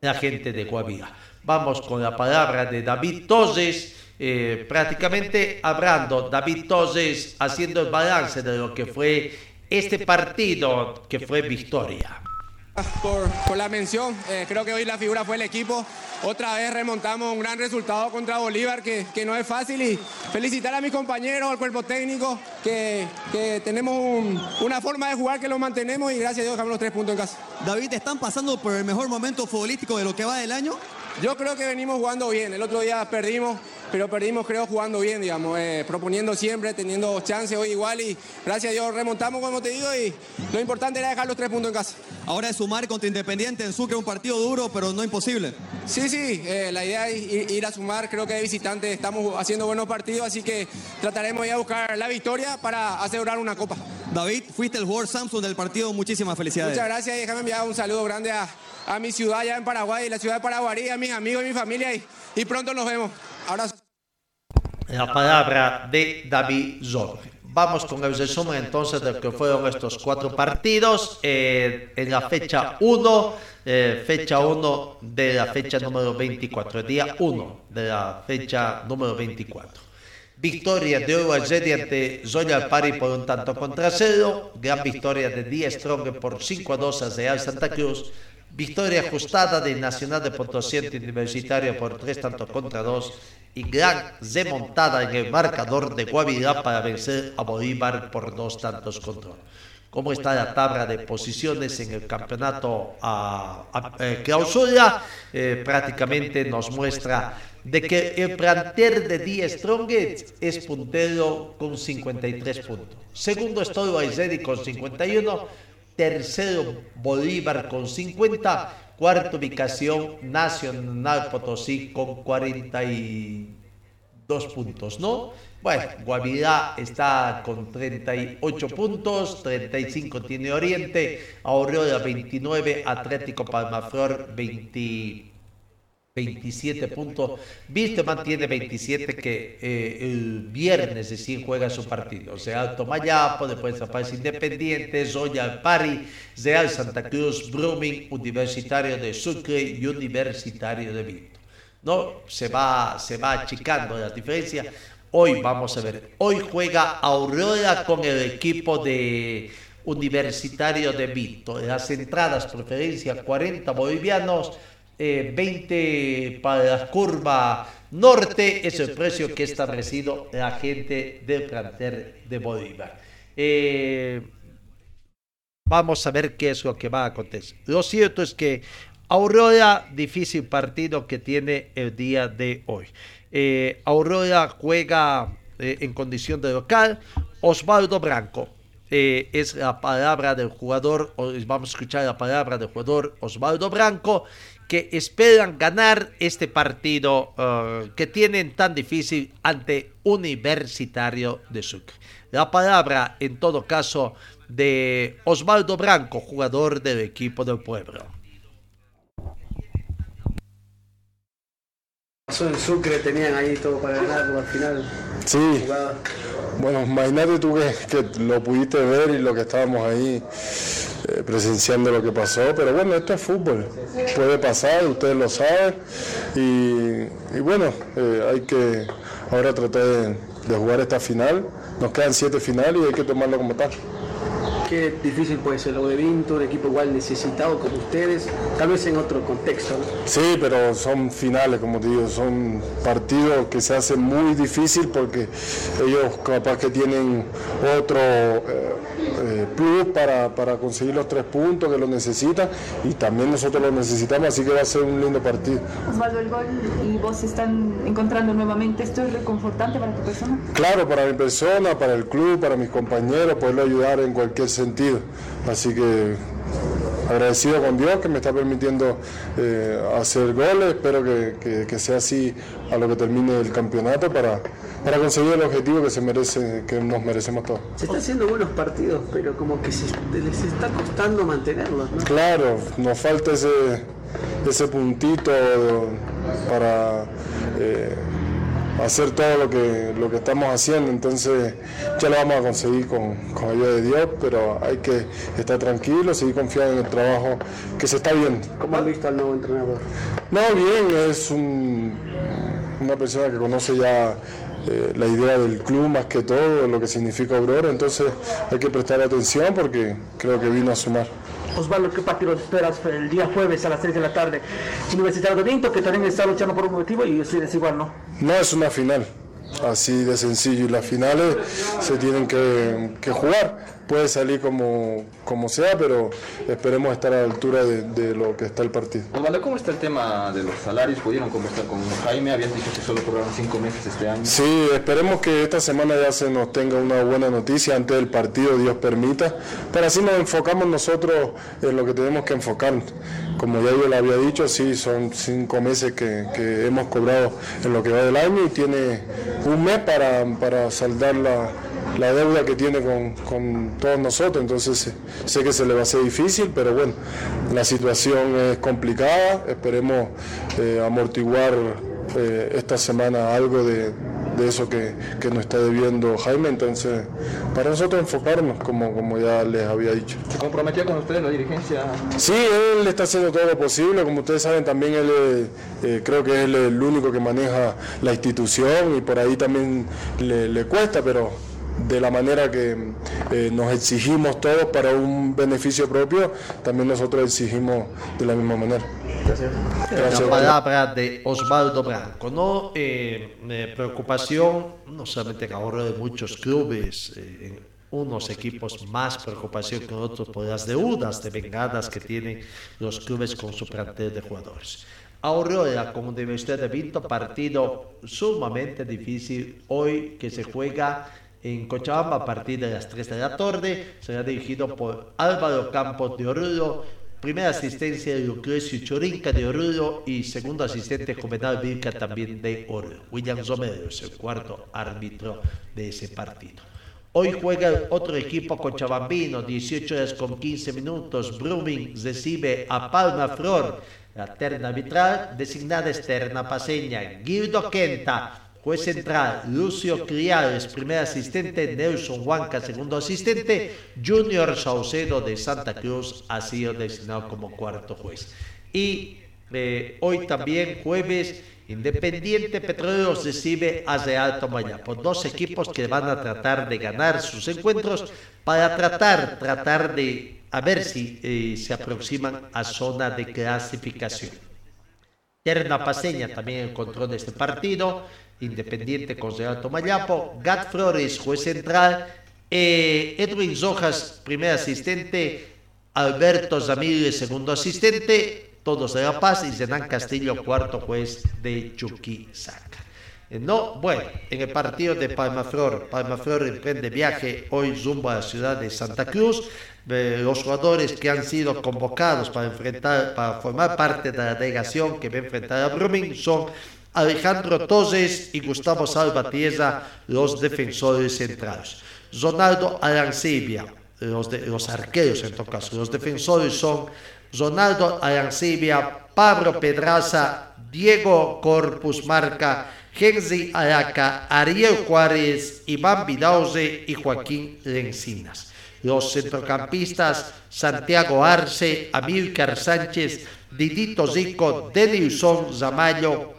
la gente de Guavira. Vamos con la palabra de David Toses, eh, prácticamente hablando, David Toses haciendo el balance de lo que fue este partido que fue victoria. Por, la mención, eh, creo que hoy la figura fue el equipo. Otra vez remontamos un gran resultado contra Bolívar, que, que no es fácil. Y felicitar a mis compañeros, al cuerpo técnico, que, que tenemos un- una forma de jugar que lo mantenemos y gracias a Dios dejamos los tres puntos en casa. David, ¿están pasando por el mejor momento futbolístico de lo que va del año? Yo creo que venimos jugando bien. El otro día perdimos, pero perdimos creo jugando bien, digamos, eh, proponiendo siempre, teniendo chances hoy igual y gracias a Dios remontamos, como te digo, y lo importante era dejar los tres puntos en casa. Ahora es sumar contra Independiente en Sucre, un partido duro, pero no imposible. Sí, sí, eh, la idea es ir, ir a sumar, creo que de visitante estamos haciendo buenos partidos, así que trataremos de buscar la victoria para asegurar una copa. David, fuiste el jugador Samsung del partido, muchísimas felicidades. Muchas gracias y déjame enviar un saludo grande a, a mi ciudad allá en Paraguay, la ciudad de Paraguay, a mis amigos y mi familia y, y pronto nos vemos. Abrazo. la palabra de David Zorri. Vamos con el resumen entonces de lo que fueron estos cuatro partidos. Eh, en la fecha 1, eh, fecha 1 de la fecha número 24, el día 1 de la fecha número 24. Victoria de Algeri ante Royal Party por un tanto contra cero. Gran victoria de Díaz Strong por 5 a 2 a Real Santa Cruz. Victoria ajustada de Nacional de Potosí Universitario por 3 tantos contra 2. Y gran remontada en el marcador de Guavirá para vencer a Bolívar por 2 tantos contra 1 cómo está la tabla de posiciones en el campeonato a, a- eh, clausura, eh, prácticamente nos muestra de que el plantel de Die Strongest es puntero con 53 puntos. Segundo está Aizedi con 51, tercero Bolívar con 50, cuarta ubicación Nacional Potosí con 42 puntos, ¿no? Bueno, Guavirá está con 38 puntos, 35 tiene Oriente, Aurora 29, Atlético Palmaflor 20, 27 puntos. Vístema tiene 27 que eh, el viernes recién juega su partido. O sea, Alto Mayapo, después aparece Independiente, Royal Pari, Real Santa Cruz, Brumming, Universitario de Sucre y Universitario de Vito. No, se va, se va achicando la diferencia. Hoy vamos a ver, hoy juega Aurora con el equipo de Universitario de Vito. Las entradas, preferencia 40 bolivianos, eh, 20 para la curva norte, es el precio que ha establecido la gente del plantel de Bolívar. Eh, vamos a ver qué es lo que va a acontecer. Lo cierto es que Aurora, difícil partido que tiene el día de hoy. Eh, Aurora juega eh, en condición de local. Osvaldo Branco eh, es la palabra del jugador, vamos a escuchar la palabra del jugador Osvaldo Branco, que esperan ganar este partido eh, que tienen tan difícil ante Universitario de Sucre. La palabra, en todo caso, de Osvaldo Branco, jugador del equipo del pueblo. En Sucre, tenían ahí todo para ganarlo al final. Sí. Bueno, imagínate tú que, que, lo pudiste ver y lo que estábamos ahí eh, presenciando lo que pasó, pero bueno, esto es fútbol, puede pasar, ustedes lo saben, y, y bueno, eh, hay que ahora tratar de, de jugar esta final, nos quedan siete finales y hay que tomarlo como tal qué difícil puede ser lo de Vinto, un equipo igual necesitado como ustedes, tal vez en otro contexto. ¿no? Sí, pero son finales, como te digo, son partidos que se hacen muy difícil porque ellos capaz que tienen otro eh, eh, plus para, para, conseguir los tres puntos que lo necesitan y también nosotros lo necesitamos, así que va a ser un lindo partido. Osvaldo, el gol y vos se están encontrando nuevamente, ¿esto es reconfortante para tu persona? Claro, para mi persona, para el club, para mis compañeros, poderlo ayudar en cualquier sentido. Así que agradecido con Dios que me está permitiendo eh, hacer goles, espero que, que, que, sea así a lo que termine el campeonato para, para conseguir el objetivo que se merece, que nos merecemos todos. Se están haciendo buenos partidos, pero como que se, les está costando mantenerlos, ¿no? Claro, nos falta ese, ese puntito para eh, hacer todo lo que, lo que estamos haciendo, entonces ya lo vamos a conseguir con, con ayuda de Dios, pero hay que estar tranquilos, seguir confiando en el trabajo que se está viendo. ¿Cómo han visto al nuevo entrenador? No, bien, es un, una persona que conoce ya eh, la idea del club más que todo, lo que significa Aurora, entonces hay que prestar atención porque creo que vino a sumar. Osvaldo, ¿qué partido esperas el día jueves a las 3 de la tarde? Universitario de Vinto, que también está luchando por un objetivo y ustedes igual, ¿no? No, es una final, así de sencillo, y las finales se tienen que jugar. Puede salir como, como sea, pero esperemos estar a la altura de, de, lo que está el partido. Osvaldo, ¿cómo está el tema de los salarios? ¿Pudieron conversar con Jaime? Habían dicho que solo cobraron cinco meses este año. Sí, esperemos que esta semana ya se nos tenga una buena noticia antes del partido, Dios permita. Pero así nos enfocamos nosotros en lo que tenemos que enfocar. Como ya yo le había dicho, sí, son cinco meses que, que hemos cobrado en lo que va del año y tiene un mes para, para saldar la la deuda que tiene con, con, todos nosotros, entonces sé que se le va a hacer difícil, pero bueno, la situación es complicada, esperemos eh, amortiguar eh, esta semana algo de, de eso que, que, nos está debiendo Jaime, entonces para nosotros enfocarnos, como, como ya les había dicho. ¿Se comprometió con ustedes la dirigencia? Sí, él está haciendo todo lo posible, como ustedes saben también él eh, creo que es el, el, único que maneja la institución y por ahí también le, le cuesta, pero de la manera que eh, nos exigimos todos para un beneficio propio, también nosotros exigimos de la misma manera. Gracias. Gracias. La palabra de Osvaldo Branco, ¿no? Eh, eh, preocupación, no solamente en ahorro de muchos clubes, en unos equipos más preocupación que otros por las deudas de vengadas que tienen los clubes con su plantel de jugadores. Aurora con Universidad de Vinto, partido sumamente difícil hoy que se juega en Cochabamba a partir de las 3 de la tarde. Será dirigido por Álvaro Campos de Oruro, primera asistencia de Lucrecio Chorinca de Oruro y segundo asistente Juvenal Vilca también de Oruro. William Romero es el cuarto árbitro de ese partido. Hoy juega otro equipo cochabambino, 18 horas con 15 minutos. Brumming recibe a Palma Flor. La terna arbitral designada externa paseña. Guido Quenta Juez central, Lucio Criales, primer asistente, Nelson Huanca, segundo asistente, Junior Saucedo de Santa Cruz ha sido designado como cuarto juez. Y eh, hoy también, jueves, Independiente Petróleo recibe a Real Tomayapo, dos equipos que van a tratar de ganar sus encuentros para tratar, tratar de a ver si eh, se aproximan a zona de clasificación. Terna Paseña también en este partido. Independiente con Real Tomayapo, Gat Flores, juez central, eh, Edwin Rojas, primer asistente, Alberto Zamírez, segundo asistente, todos de La Paz, y Zenán Castillo, cuarto juez de Chuquisaca. Eh, No, bueno, en el partido de Palmaflor, Palmaflor emprende viaje hoy rumbo a la ciudad de Santa Cruz. Los jugadores que han sido convocados para enfrentar, para formar parte de la delegación que va a enfrentar a Brumming son Alejandro Torres y Gustavo Salvatierra, los defensores centrales. Ronaldo Arancibia, los, de- los arqueros en todo caso. Los defensores son Ronaldo Arancibia, Pablo Pedraza, Diego Corpus Marca, Henry Araca, Ariel Juárez, Iván Vidauze y Joaquín Lencinas. Los centrocampistas Santiago Arce, Amílcar Sánchez, Didito Zico, Denilson Zamayo,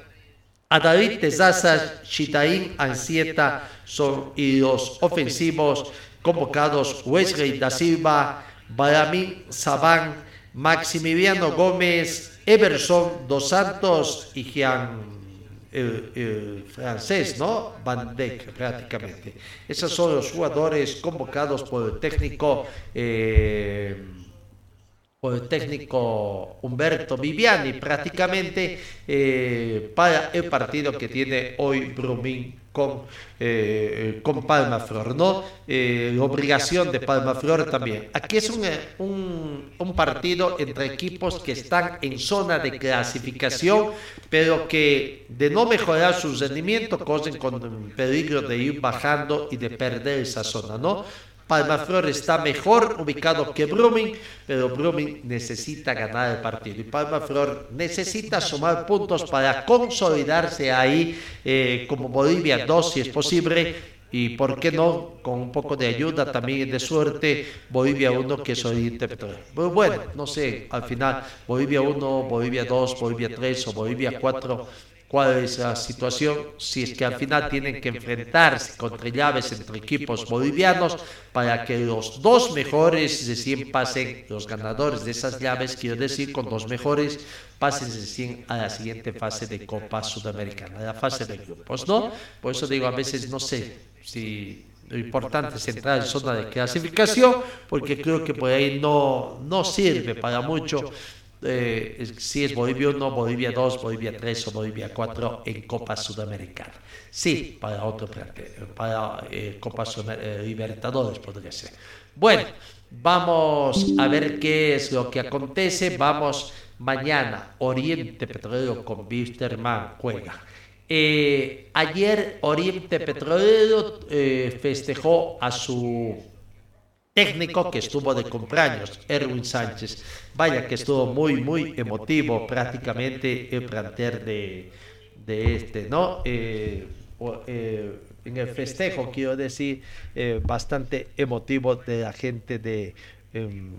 a David Tezaza, Chitaín Ansieta son y los ofensivos convocados Wesley da Silva, Balamín Sabán, Maximiliano Gómez, Everson dos Santos y Jean francés, ¿no? Van Dijk prácticamente. Esos son los jugadores convocados por el técnico eh, por el técnico Humberto Viviani prácticamente eh, para el partido que tiene hoy Brumming con, eh, con Palma ¿no? Eh, obligación de Palma Flor también. Aquí es un, eh, un, un partido entre equipos que están en zona de clasificación, pero que de no mejorar su rendimiento corren con peligro de ir bajando y de perder esa zona, ¿no? Palmaflor está mejor ubicado que Brumming, pero Brumming necesita ganar el partido. Y Palmaflor necesita sumar puntos para consolidarse ahí eh, como Bolivia 2 si es posible y por qué no con un poco de ayuda también de suerte Bolivia 1 que es Oriente Petrolero. Pero bueno, no sé, al final Bolivia 1, Bolivia 2, Bolivia 3 o Bolivia 4 cuál es la situación, si es que al final tienen que enfrentarse contra llaves entre equipos bolivianos para que los dos mejores recién pasen, los ganadores de esas llaves, quiero decir, con los mejores pasen recién a la siguiente fase de Copa Sudamericana, la fase de grupos, ¿no? Por eso digo, a veces no sé si lo importante es entrar en zona de clasificación, porque creo que por ahí no, no sirve para mucho eh, si es Bolivia 1, Bolivia 2, Bolivia 3 o Bolivia 4 en Copa Sudamericana. Sí, para otro para eh, Copa eh, Libertadores podría ser. Bueno, vamos a ver qué es lo que acontece. Vamos mañana, Oriente Petrolero con Wisterman juega. Eh, ayer Oriente Petrolero festejó a su técnico que estuvo de cumpleaños, Erwin Sánchez. Vaya que estuvo muy, muy emotivo prácticamente el planter de, de este, ¿no? Eh, eh, en el festejo, quiero decir, eh, bastante emotivo de la gente de, em,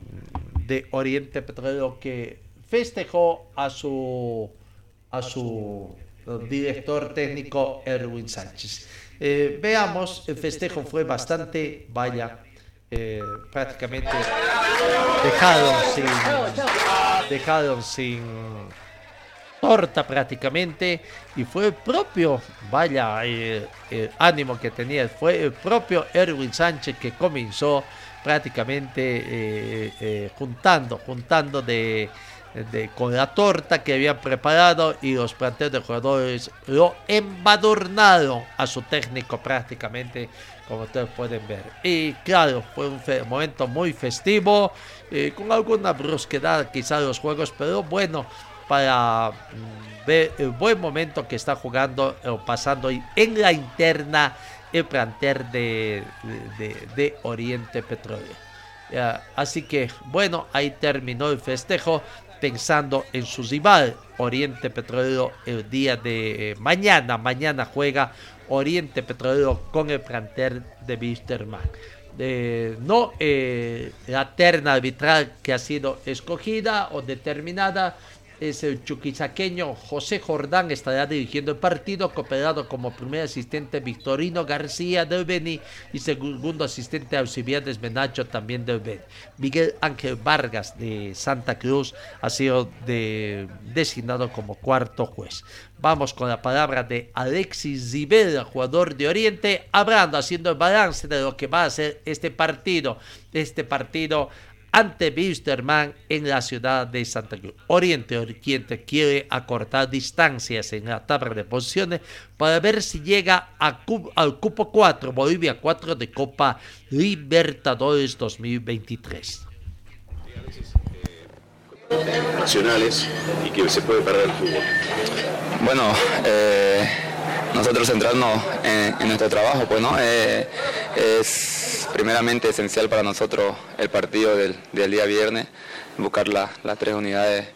de Oriente Petrolero que festejó a su, a su director técnico Erwin Sánchez. Veamos, el festejo fue bastante, vaya, eh, prácticamente dejaron sin, sin torta prácticamente y fue el propio, vaya, eh, el ánimo que tenía, fue el propio Erwin Sánchez que comenzó prácticamente eh, eh, juntando, juntando de, de- con la torta que habían preparado y los planteos de jugadores lo embadurnaron a su técnico prácticamente, como ustedes pueden ver. Y claro, fue un momento muy festivo, eh, con alguna brusquedad quizás los juegos, pero bueno, para mm, ver el buen momento que está jugando o pasando en la interna el planter de, de- de- Oriente Petróleo. Así que bueno, ahí terminó el festejo pensando en su rival Oriente Petrolero el día de eh, mañana. Mañana juega Oriente Petrolero con el planter de Wisterman. Eh, no eh, la terna arbitral que ha sido escogida o determinada es el chuquisaqueño José Jordán, estará dirigiendo el partido, cooperado como primer asistente Victorino García del Beni y segundo asistente Alcibiades Menacho también del Beni. Miguel Ángel Vargas de Santa Cruz ha sido de- designado como cuarto juez. Vamos con la palabra de Alexis Rivera, jugador de Oriente, hablando, haciendo el balance de lo que va a ser este partido. Este partido ante Wisterman en la ciudad de Santa Cruz. Oriente Oriente quiere acortar distancias en la tabla de posiciones para ver si llega a cu- al cupo 4, Bolivia 4 de Copa Libertadores 2023. nacionales y que se puede perder el fútbol. Bueno, eh, nosotros centrarnos en, en nuestro trabajo, pues no, Eh, es primeramente esencial para nosotros el partido del, del día viernes, buscar la- las tres unidades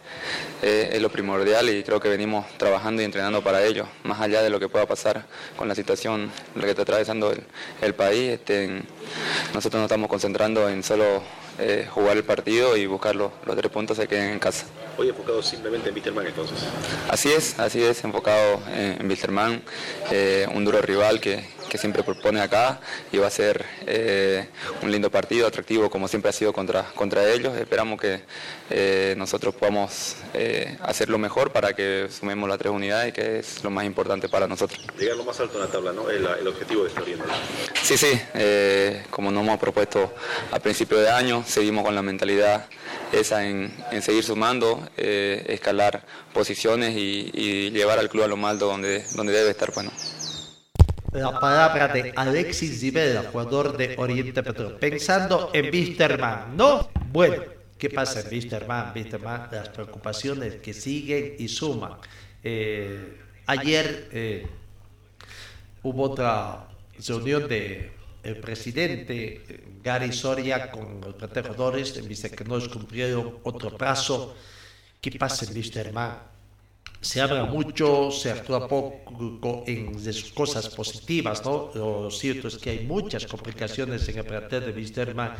eh, es lo primordial y creo que venimos trabajando y entrenando para ello, más allá de lo que pueda pasar con la situación, que está atravesando el, el país, este, nosotros nos estamos concentrando en solo eh, jugar el partido y buscar los, los tres puntos que queden en casa. Hoy enfocado simplemente en Wisterman entonces. Así es, así es, enfocado en, en eh, un duro rival que, que siempre propone acá y va a ser eh, un lindo partido, atractivo como siempre ha sido contra, contra ellos. Esperamos que eh, nosotros podamos eh, hacerlo mejor para que sumemos las tres unidades, que es lo más importante para nosotros. Llegar lo más alto en la tabla, ¿no? El, el objetivo de este oriente. Sí, sí, eh, como nos hemos propuesto a principio de año, seguimos con la mentalidad esa en, en seguir sumando, escalar posiciones y, y llevar al club a lo más donde, donde debe estar. Bueno. La palabra de Alexis Rivera, jugador de Oriente Petróleo. Pensando en Wisterman, ¿no? Bueno, ¿qué pasa en Wisterman? Wisterman, las preocupaciones que siguen y suman. Eh, ayer eh, hubo otra reunión de presidente Gary Soria con los protegidos, dice que no cumplieron otro plazo. ¿Qué pasa en Wisterman? Se habla mucho, se actúa poco en cosas positivas, ¿no? Lo cierto es que hay muchas complicaciones en el plantel de Wisterman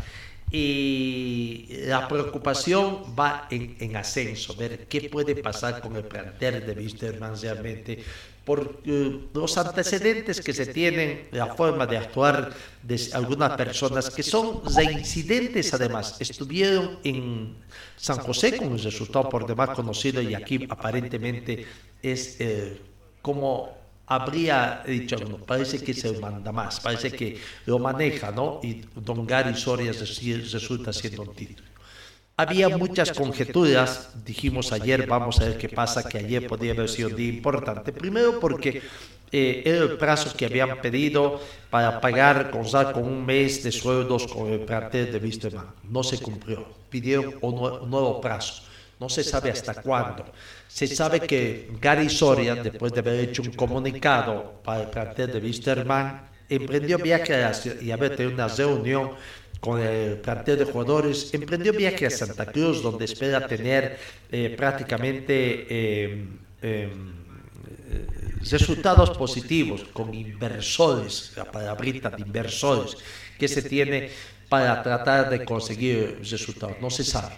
y la preocupación va en, en ascenso, ver qué puede pasar con el plantel de Wisterman realmente, por eh, los antecedentes que se tienen, la forma de actuar de algunas personas que son reincidentes además, estuvieron en San José con un resultado por demás conocido y aquí aparentemente es eh, como habría dicho, no, parece que se manda más, parece que lo maneja, ¿no? Y Don Gary Soria resulta siendo un título. Había muchas conjeturas, dijimos ayer, vamos a ver qué pasa, que ayer podía haber sido un día importante. Primero porque eh, era el plazo que habían pedido para pagar, contar con un mes de sueldos con el plantel de Wisterman. No se cumplió. Pidieron un, nue- un nuevo plazo. No se sabe hasta cuándo. Se sabe que Gary Soria, después de haber hecho un comunicado para el plantel de Wisterman, emprendió viaje y haber tenido una reunión con el plantel de jugadores, emprendió viaje a Santa Cruz, donde espera tener eh, prácticamente eh, eh, resultados positivos con inversores, la palabrita de inversores que se tiene para tratar de conseguir resultados. No se sabe.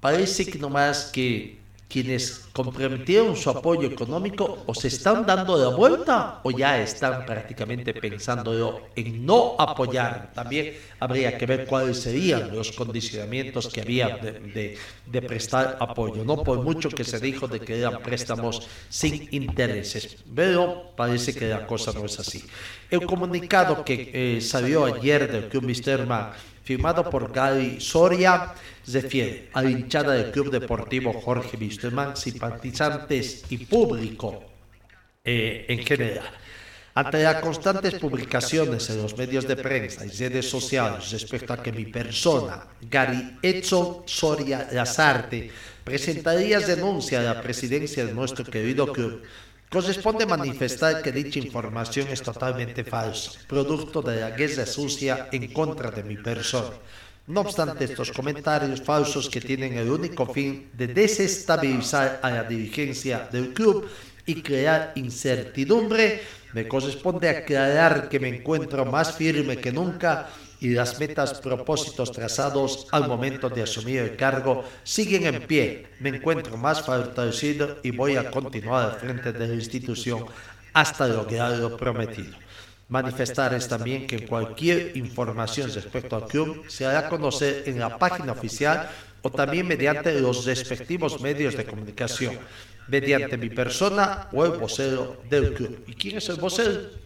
Parece que nomás que quienes comprometieron su apoyo económico o se están dando la vuelta o ya están prácticamente pensando en no apoyar. También habría que ver cuáles serían los condicionamientos que había de, de- de prestar apoyo. No por mucho que se dijo de que eran préstamos sin intereses, pero parece que la cosa no es así. El comunicado que eh, salió ayer del Club Misterma firmado por Gary Soria, refiere a hinchada del Club Deportivo Jorge Wisterman, simpatizantes y público eh, en general. Ante las constantes publicaciones en los medios de prensa y redes sociales respecto a que mi persona, Gary Edson Soria Lazarte, presentaría denuncia a la presidencia de nuestro querido club, corresponde manifestar que dicha información es totalmente falsa, producto de la guerra sucia en contra de mi persona. No obstante estos comentarios falsos que tienen el único fin de desestabilizar a la dirigencia del club y crear incertidumbre, me corresponde aclarar que me encuentro más firme que nunca y las metas, propósitos trazados al momento de asumir el cargo siguen en pie. Me encuentro más fortalecido y voy a continuar al frente de la institución hasta lograr lo prometido. Manifestar es también que cualquier información respecto al club se hará conocer en la página oficial o también mediante los respectivos medios de comunicación, mediante mi persona o el vocero del club. ¿Y quién es el vocero?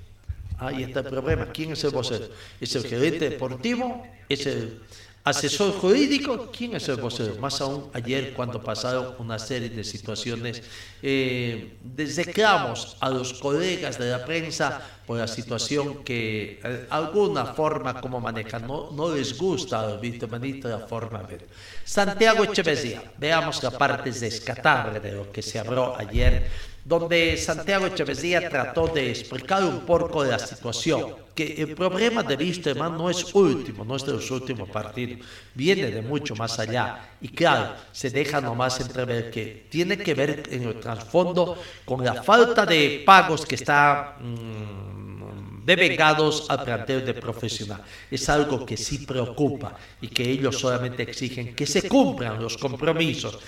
Ahí está el problema. ¿Quién es el vocero? ¿Es el gerente deportivo? ¿Es el asesor jurídico, ¿quién es el vocero? Más aún ayer cuando pasaron una serie de situaciones, eh, desecramos a los colegas de la prensa por la situación que eh, alguna forma como manejan, no, no les gusta a Víctor Manito la forma de. Santiago Echeverría, veamos la parte descatable de lo que se habló ayer donde Santiago Echeverría trató de explicar un poco la situación, que el problema de Wisterman no es último, no es de los últimos partidos, viene de mucho más allá. Y claro, se deja nomás entrever que tiene que ver en el trasfondo con la falta de pagos que está... Mmm, devengados al plantel de profesional. Es algo que sí preocupa y que ellos solamente exigen que se cumplan los compromisos.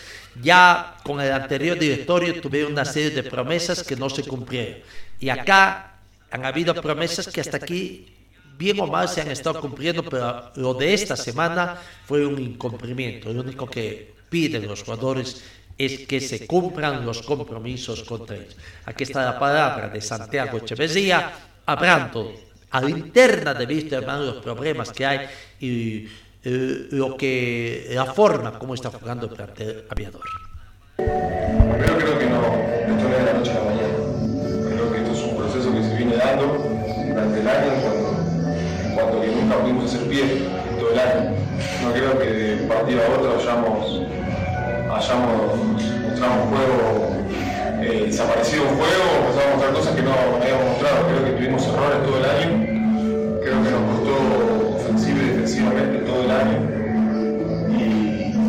Ya con el anterior directorio tuvieron una serie de promesas que no se cumplieron. Y acá han habido promesas que hasta aquí bien o mal se han estado cumpliendo, pero lo de esta semana fue un incumplimiento. Lo único que piden los jugadores es que se cumplan los compromisos contra ellos. Aquí está la palabra de Santiago Echeverría, hablando a la interna de vista hermano los problemas que hay y eh, lo que la forma como está jugando el plantel aviador. Primero creo que no, esto no es de la noche a la mañana. Creo que esto es un proceso que se viene dando durante el año cuando, cuando que nunca pudimos hacer pie todo el año. No creo que de un partido a otro hayamos, hayamos mostrado un juego eh, desaparecido un juego, empezamos a mostrar cosas que no todo el año. Creo que nos costó ofensivo y defensivamente todo el año.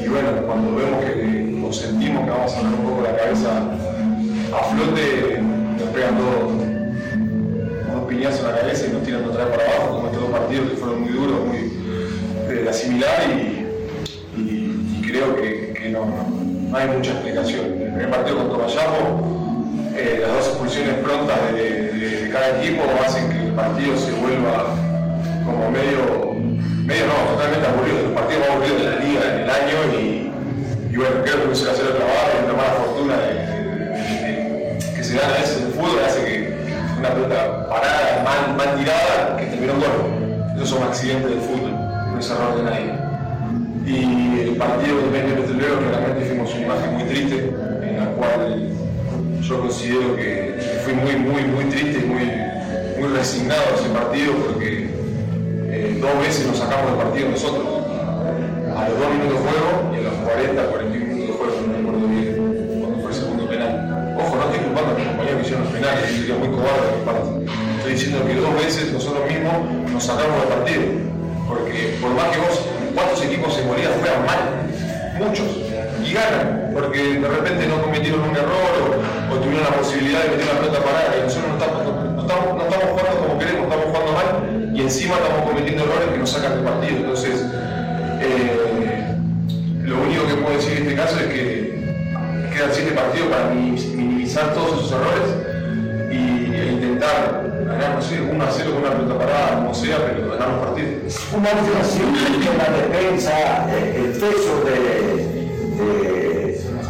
Y, bueno, cuando vemos que o sentimos que vamos a poner un poco la cabeza a flote, nos pegan todos unos piñazos en la cabeza y nos tiran otra vez para abajo, como estos dos partidos que fueron muy duros, muy de asimilar y, creo que, no, hay mucha explicación. El primer partido contra Vallamo, eh, las dos expulsiones prontas de, cada equipo hacen que el partido se vuelva como medio, medio no, totalmente aburrido. El partido más aburrido de la liga en el año y, bueno, creo que se hacer el trabajo y una mala fortuna que se gana a veces en el fútbol hace que una pelota parada, mal, mal tirada, que terminó gol. Esos son accidentes del fútbol, no es error de nadie y el partido de 20 minutos luego claramente fuimos una imagen muy triste en la cual yo considero que fui muy, muy, muy triste y muy, muy resignado a ese partido porque eh, dos veces nos sacamos del partido nosotros, a los dos minutos de juego y a los 40, 41 minutos de juego, no me acuerdo bien cuando fue el segundo penal. Ojo, no estoy culpando a mis compañeros que hicieron los penales, sería muy cobarde de mi parte. Estoy diciendo que dos veces nosotros mismos nos sacamos del partido, porque por más que vos ¿Cuántos equipos en Bolivia juegan mal? Muchos. Y ganan, porque de repente no cometieron un error o, tuvieron la posibilidad de meter la pelota parada. Y nosotros no estamos, jugando como queremos, estamos jugando mal y encima estamos cometiendo errores que nos sacan del partido. Entonces, eh, lo único que puedo decir en este caso es que quedan siete partidos para minimizar todos esos errores y, e intentar ganar, no sé, 1 a 0 con una pelota parada, como sea, pero ganar los partidos. Una observación en la defensa, eh, el peso de,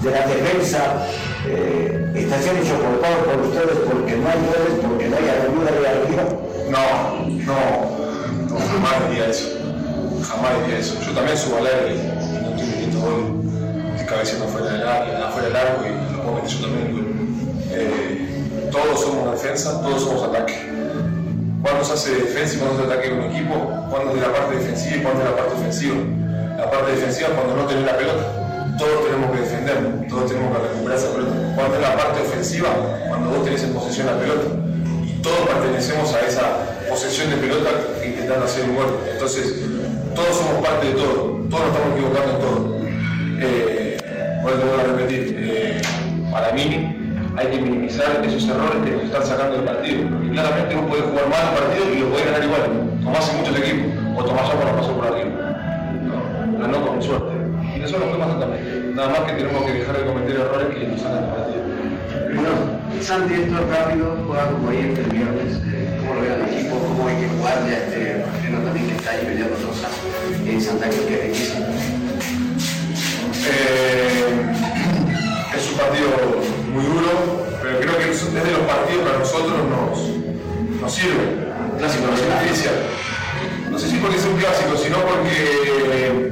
de la defensa eh, está siendo soportado por ustedes porque no hay goles, porque no hay ayuda de arriba. No, no, no, jamás diría eso. Jamás diría eso. Yo también subo al aire y no estoy metiendo gol. Estoy cabeceando fuera del arco, afuera del arco y lo puedo meter yo también. Eh, todos somos defensa, todos somos ataque. Cuando se hace defensa y cuando se ataque un equipo, cuando es de la parte defensiva y cuando es de la parte ofensiva. La parte defensiva cuando no tenés la pelota. Todos tenemos que defender, todos tenemos que recuperar esa pelota. Cuando es la parte ofensiva, cuando vos tenés en posesión la pelota. Y todos pertenecemos a esa posesión de pelota intentando hacer un gol. Entonces, todos somos parte de todo, todos nos estamos equivocando en todo. Eh, bueno, voy a repetir, eh, para mí hay que minimizar esos errores que nos están sacando del partido. Porque claramente uno puede jugar mal un partido y lo puede ganar igual. Como hacen muchos equipos. O Tomás para pasó por arriba. No, no con suerte. Y eso lo podemos hacer también. Nada más que tenemos que dejar de cometer errores que nos del partido. Bueno, Santi, esto es rápido, juega como ahí este viernes, eh, ¿cómo lo ve el equipo? ¿Cómo hay que jugar ya este partido también que está ahí peleando Rosa en Santa Cruz que es eh, es un partido muy duro, pero creo que es de los partidos que a nosotros nos, nos sirve. Clásico, la justicia. No sé si porque es un clásico, sino porque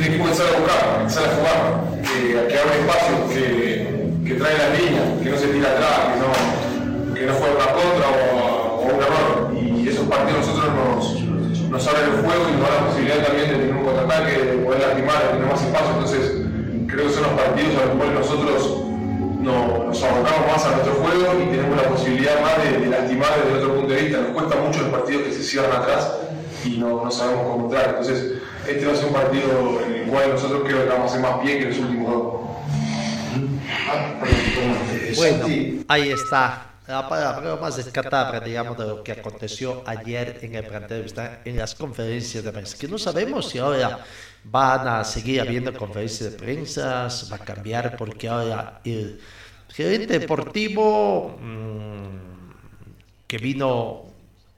que sale a buscar, sale a jugar, que, que abre espacio, que, que trae las líneas, que no se tira atrás, que no, que no juega una contra o, un error. Y esos partidos nosotros nos, nos abren el juego y nos da la posibilidad también de tener un contraataque, de poder lastimar, de tener más espacio. Entonces, creo que son los partidos a los cuales nosotros no- nos abocamos más a nuestro juego y tenemos la posibilidad más de, de lastimar desde otro punto de vista. Nos cuesta mucho los partidos que se cierran atrás y no, no sabemos cómo entrar. Entonces, este va a ser un partido en el cual nosotros creo que vamos a hacer más pie que los últimos dos. Bueno, ahí está. La palabra más descartable, digamos, de lo que aconteció ayer en el plantel, está en las conferencias de prensa. Que no sabemos si ahora van a seguir habiendo conferencias de prensa, va a cambiar, porque ahora el gerente deportivo mm, que vino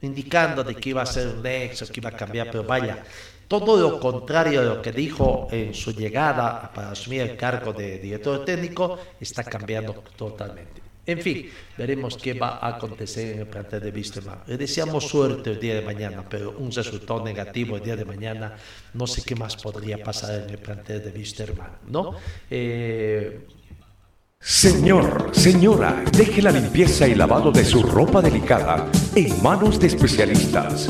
indicando de que iba a ser un nexo, que iba a cambiar, pero vaya, todo lo contrario de lo que dijo en su llegada para asumir el cargo de director técnico, está cambiando totalmente. En fin, veremos qué va a acontecer en el plantel de Wisterman. Le deseamos suerte el día de mañana, pero un resultado negativo el día de mañana, no sé qué más podría pasar en el plantel de Wisterman, ¿no? Eh, Señor, señora, deje la limpieza y lavado de su ropa delicada en manos de especialistas.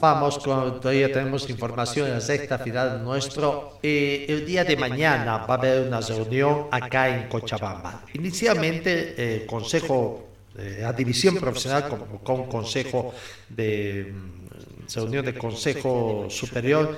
Vamos con, todavía tenemos información en la sexta final nuestro. Eh, el día de mañana va a haber una reunión acá en Cochabamba. Inicialmente, el Consejo, eh, la División Profesional convocó un Consejo de mm, reunión de Consejo Superior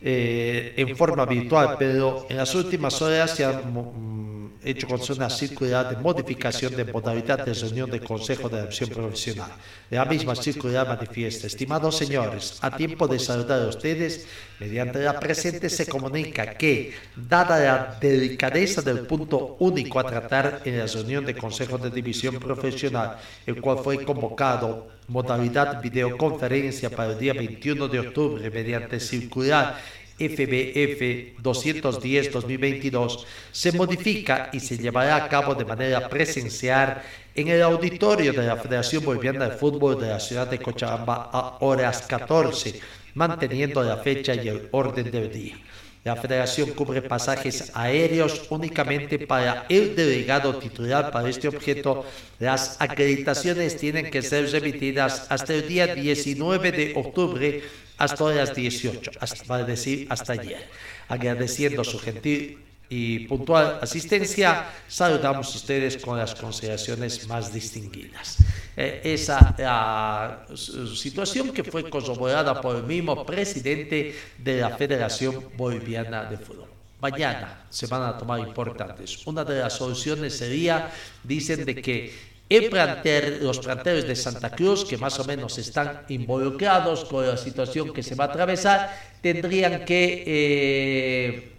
eh, en forma virtual, pero en las últimas horas se ha mm, hecho conocer una circular de modificación de modalidad de reunión de Consejo de Adopción Profesional. La misma circular manifiesta, estimados señores, a tiempo de saludar a ustedes, mediante la presente se comunica que, dada la delicadeza del punto único a tratar en la reunión de Consejo de División Profesional, el cual fue convocado modalidad videoconferencia para el día 21 de octubre mediante circular FBF 210-2022 se modifica y se llevará a cabo de manera presencial en el auditorio de la Federación Boliviana de Fútbol de la ciudad de Cochabamba a horas 14, manteniendo la fecha y el orden del día. La federación cubre pasajes aéreos únicamente para el delegado titular para este objeto. Las acreditaciones tienen que ser remitidas hasta el día 19 de octubre hasta las 18, hasta, vale decir hasta ayer. Agradeciendo su gentil y puntual asistencia, saludamos a ustedes con las consideraciones más distinguidas. Eh, esa la situación que fue corroborada por el mismo presidente de la Federación Boliviana de Fútbol. Mañana se van a tomar importantes. Una de las soluciones sería, dicen, de que los planteles de Santa Cruz, que más o menos están involucrados con la situación que se va a atravesar, tendrían que eh,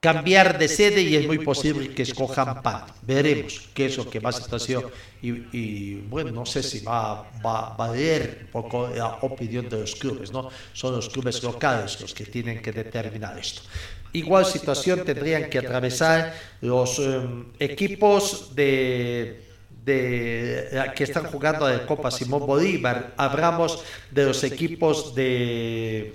cambiar de sede y es muy posible que escojan PAN. Veremos qué es lo que va a situación y, bueno, no sé si va, va a valer un poco la opinión de los clubes, ¿no? Son los clubes locales los que tienen que determinar esto. Igual situación tendrían que atravesar los um, equipos de de, que están jugando a la Copa Simón Bolívar. Hablamos de los equipos de,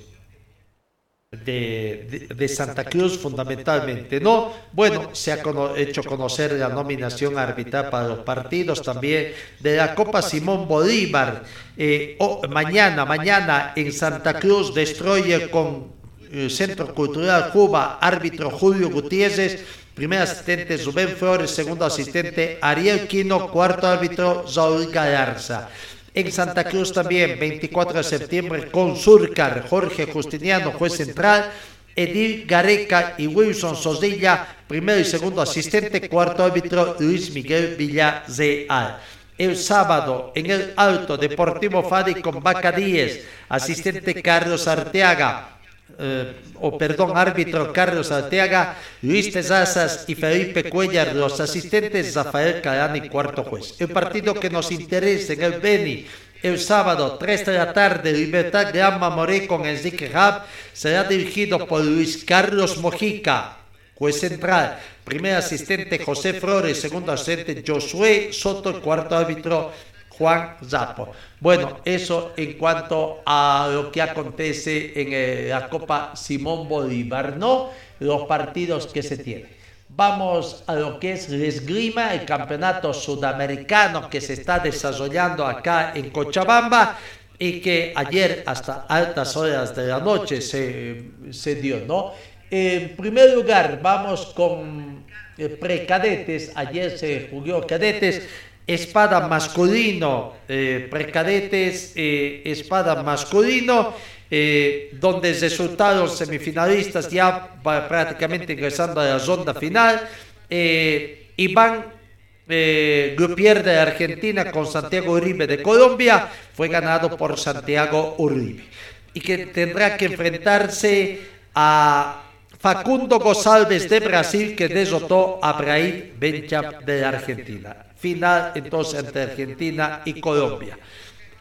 de, de, de Santa Cruz fundamentalmente, ¿no? Bueno, se ha cono hecho conocer la nominación arbitral para los partidos también de la Copa Simón Bolívar. Eh, oh, mañana, mañana en Santa Cruz, Destroyer con eh, Centro Cultural Cuba, árbitro Julio Gutiérrez primer asistente Rubén Flores, segundo asistente Ariel Quino, cuarto árbitro Raúl Galarza. En Santa Cruz también, 24 de septiembre, con Surcar, Jorge Justiniano, juez central, Edil Gareca y Wilson Sosilla, primero y segundo asistente, cuarto árbitro Luis Miguel Villarreal. El sábado, en el Alto Deportivo Fadi con Vaca 10, asistente Carlos Arteaga, eh, o perdón, árbitro Carlos Arteaga, Luis Tezazas y Felipe Cuellar, los asistentes Rafael Calani, cuarto juez. El partido que nos interesa en el Beni, el sábado, 3 de la tarde, Libertad Gran Mamoré con Enrique Hub, será dirigido por Luis Carlos Mojica, juez central. Primer asistente José Flores, segundo asistente Josué Soto, cuarto árbitro Juan Zapo. Bueno, eso en cuanto a lo que acontece en eh, la Copa Simón Bolívar, no los partidos que se tienen. Vamos a lo que es el esgrima, el campeonato sudamericano que se está desarrollando acá en Cochabamba y que ayer hasta altas horas de la noche se, se dio, ¿no? En primer lugar, vamos con eh, precadetes. Ayer se jugó cadetes espada masculino, eh, precadetes, eh, espada masculino, eh, donde resultaron semifinalistas ya prácticamente ingresando a la ronda final. Eh, Iván Grupier de Argentina con Santiago Uribe de Colombia fue ganado por Santiago Uribe y que tendrá que enfrentarse a Facundo González de Brasil que derrotó a Brahim Bencham de Argentina final entonces entre Argentina y Colombia.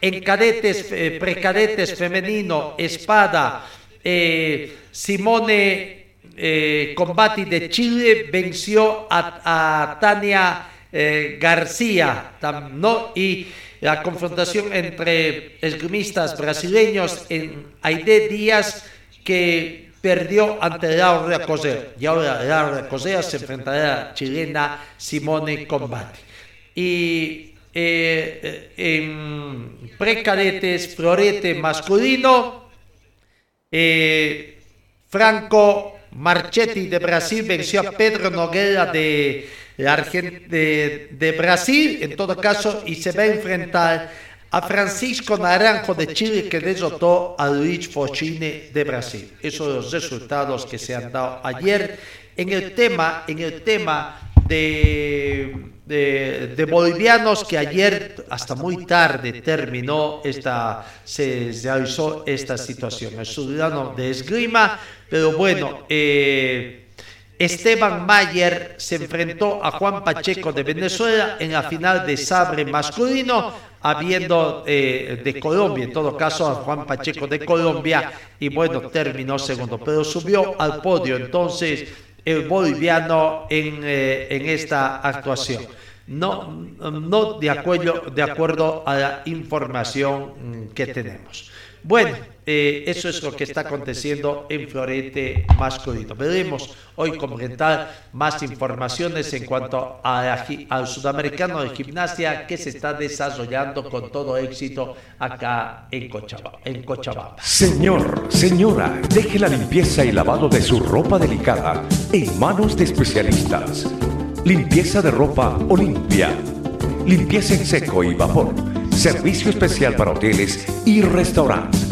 En cadetes, eh, precadetes femenino, espada, eh, Simone eh, Combati de Chile venció a, Tania eh, García, ¿no? Y la confrontación entre esgrimistas brasileños en Aide Díaz que perdió ante Laura Cosea. Y ahora Laura Cosea se enfrentará a la chilena Simone Combati y eh, en precadetes, florete masculino, eh, Franco Marchetti de Brasil venció a Pedro Noguera de, Brasil, en todo caso, y se va a enfrentar a Francisco Naranjo de Chile que derrotó a Luis Fochine de Brasil. Esos son los resultados que se han dado ayer en el tema, en el tema de bolivianos que ayer hasta muy tarde terminó esta, se realizó esta situación. El ciudadano de esgrima, pero bueno, eh, Esteban Mayer se enfrentó a Juan Pacheco de Venezuela en la final de sabre masculino, habiendo eh, de Colombia, en todo caso a Juan Pacheco de Colombia, y bueno, terminó segundo, pero subió al podio entonces el boliviano en, eh, en esta actuación. No, no de, acuerdo, de acuerdo a la información que tenemos. Bueno, eh, eso es lo que está aconteciendo en Florete masculino. Veremos hoy comentar más informaciones en cuanto a al sudamericano de gimnasia que se está desarrollando con todo éxito acá en Cochabamba, en Cochabamba. Señor, señora, deje la limpieza y lavado de su ropa delicada en manos de especialistas. Limpieza de ropa Olimpia. Limpieza en seco y vapor Servicio especial para hoteles y restaurantes.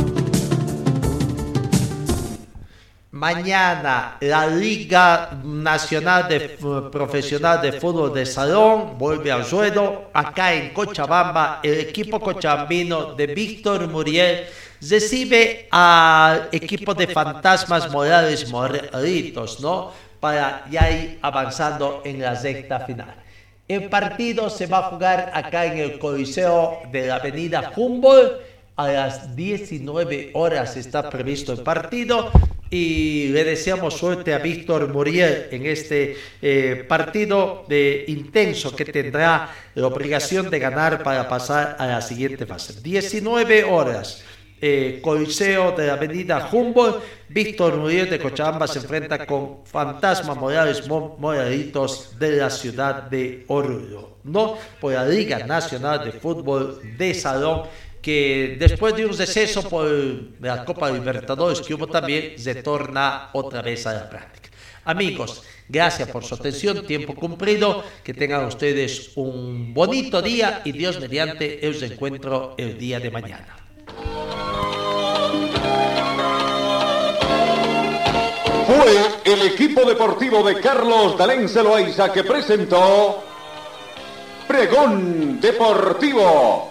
Mañana la Liga Nacional de Profesional de Fútbol de Salón vuelve al ruedo. Acá en Cochabamba, el equipo cochabambino de Víctor Muriel recibe al equipo de Fantasmas Morales Morelitos, ¿no? Para ya ir avanzando en la recta final. El partido se va a jugar acá en el Coliseo de la Avenida Humboldt. A las 19 horas está previsto el partido y le deseamos suerte a Víctor Muriel en este eh, partido de intenso que tendrá la obligación de ganar para pasar a la siguiente fase. 19 horas. Eh, Coliseo de la Avenida Humboldt, Víctor Muriel de Cochabamba se enfrenta con Fantasma Morales Moralitos de la ciudad de Oruro, no por la Liga Nacional de Fútbol de Salón que después de un receso por la Copa Libertadores que hubo también, se torna otra vez a la práctica. Amigos, gracias por su atención, tiempo cumplido, que tengan ustedes un bonito día y Dios mediante os encuentro el día de mañana. Fue el equipo deportivo de Carlos Dalén Celoaiza que presentó Pregón Deportivo.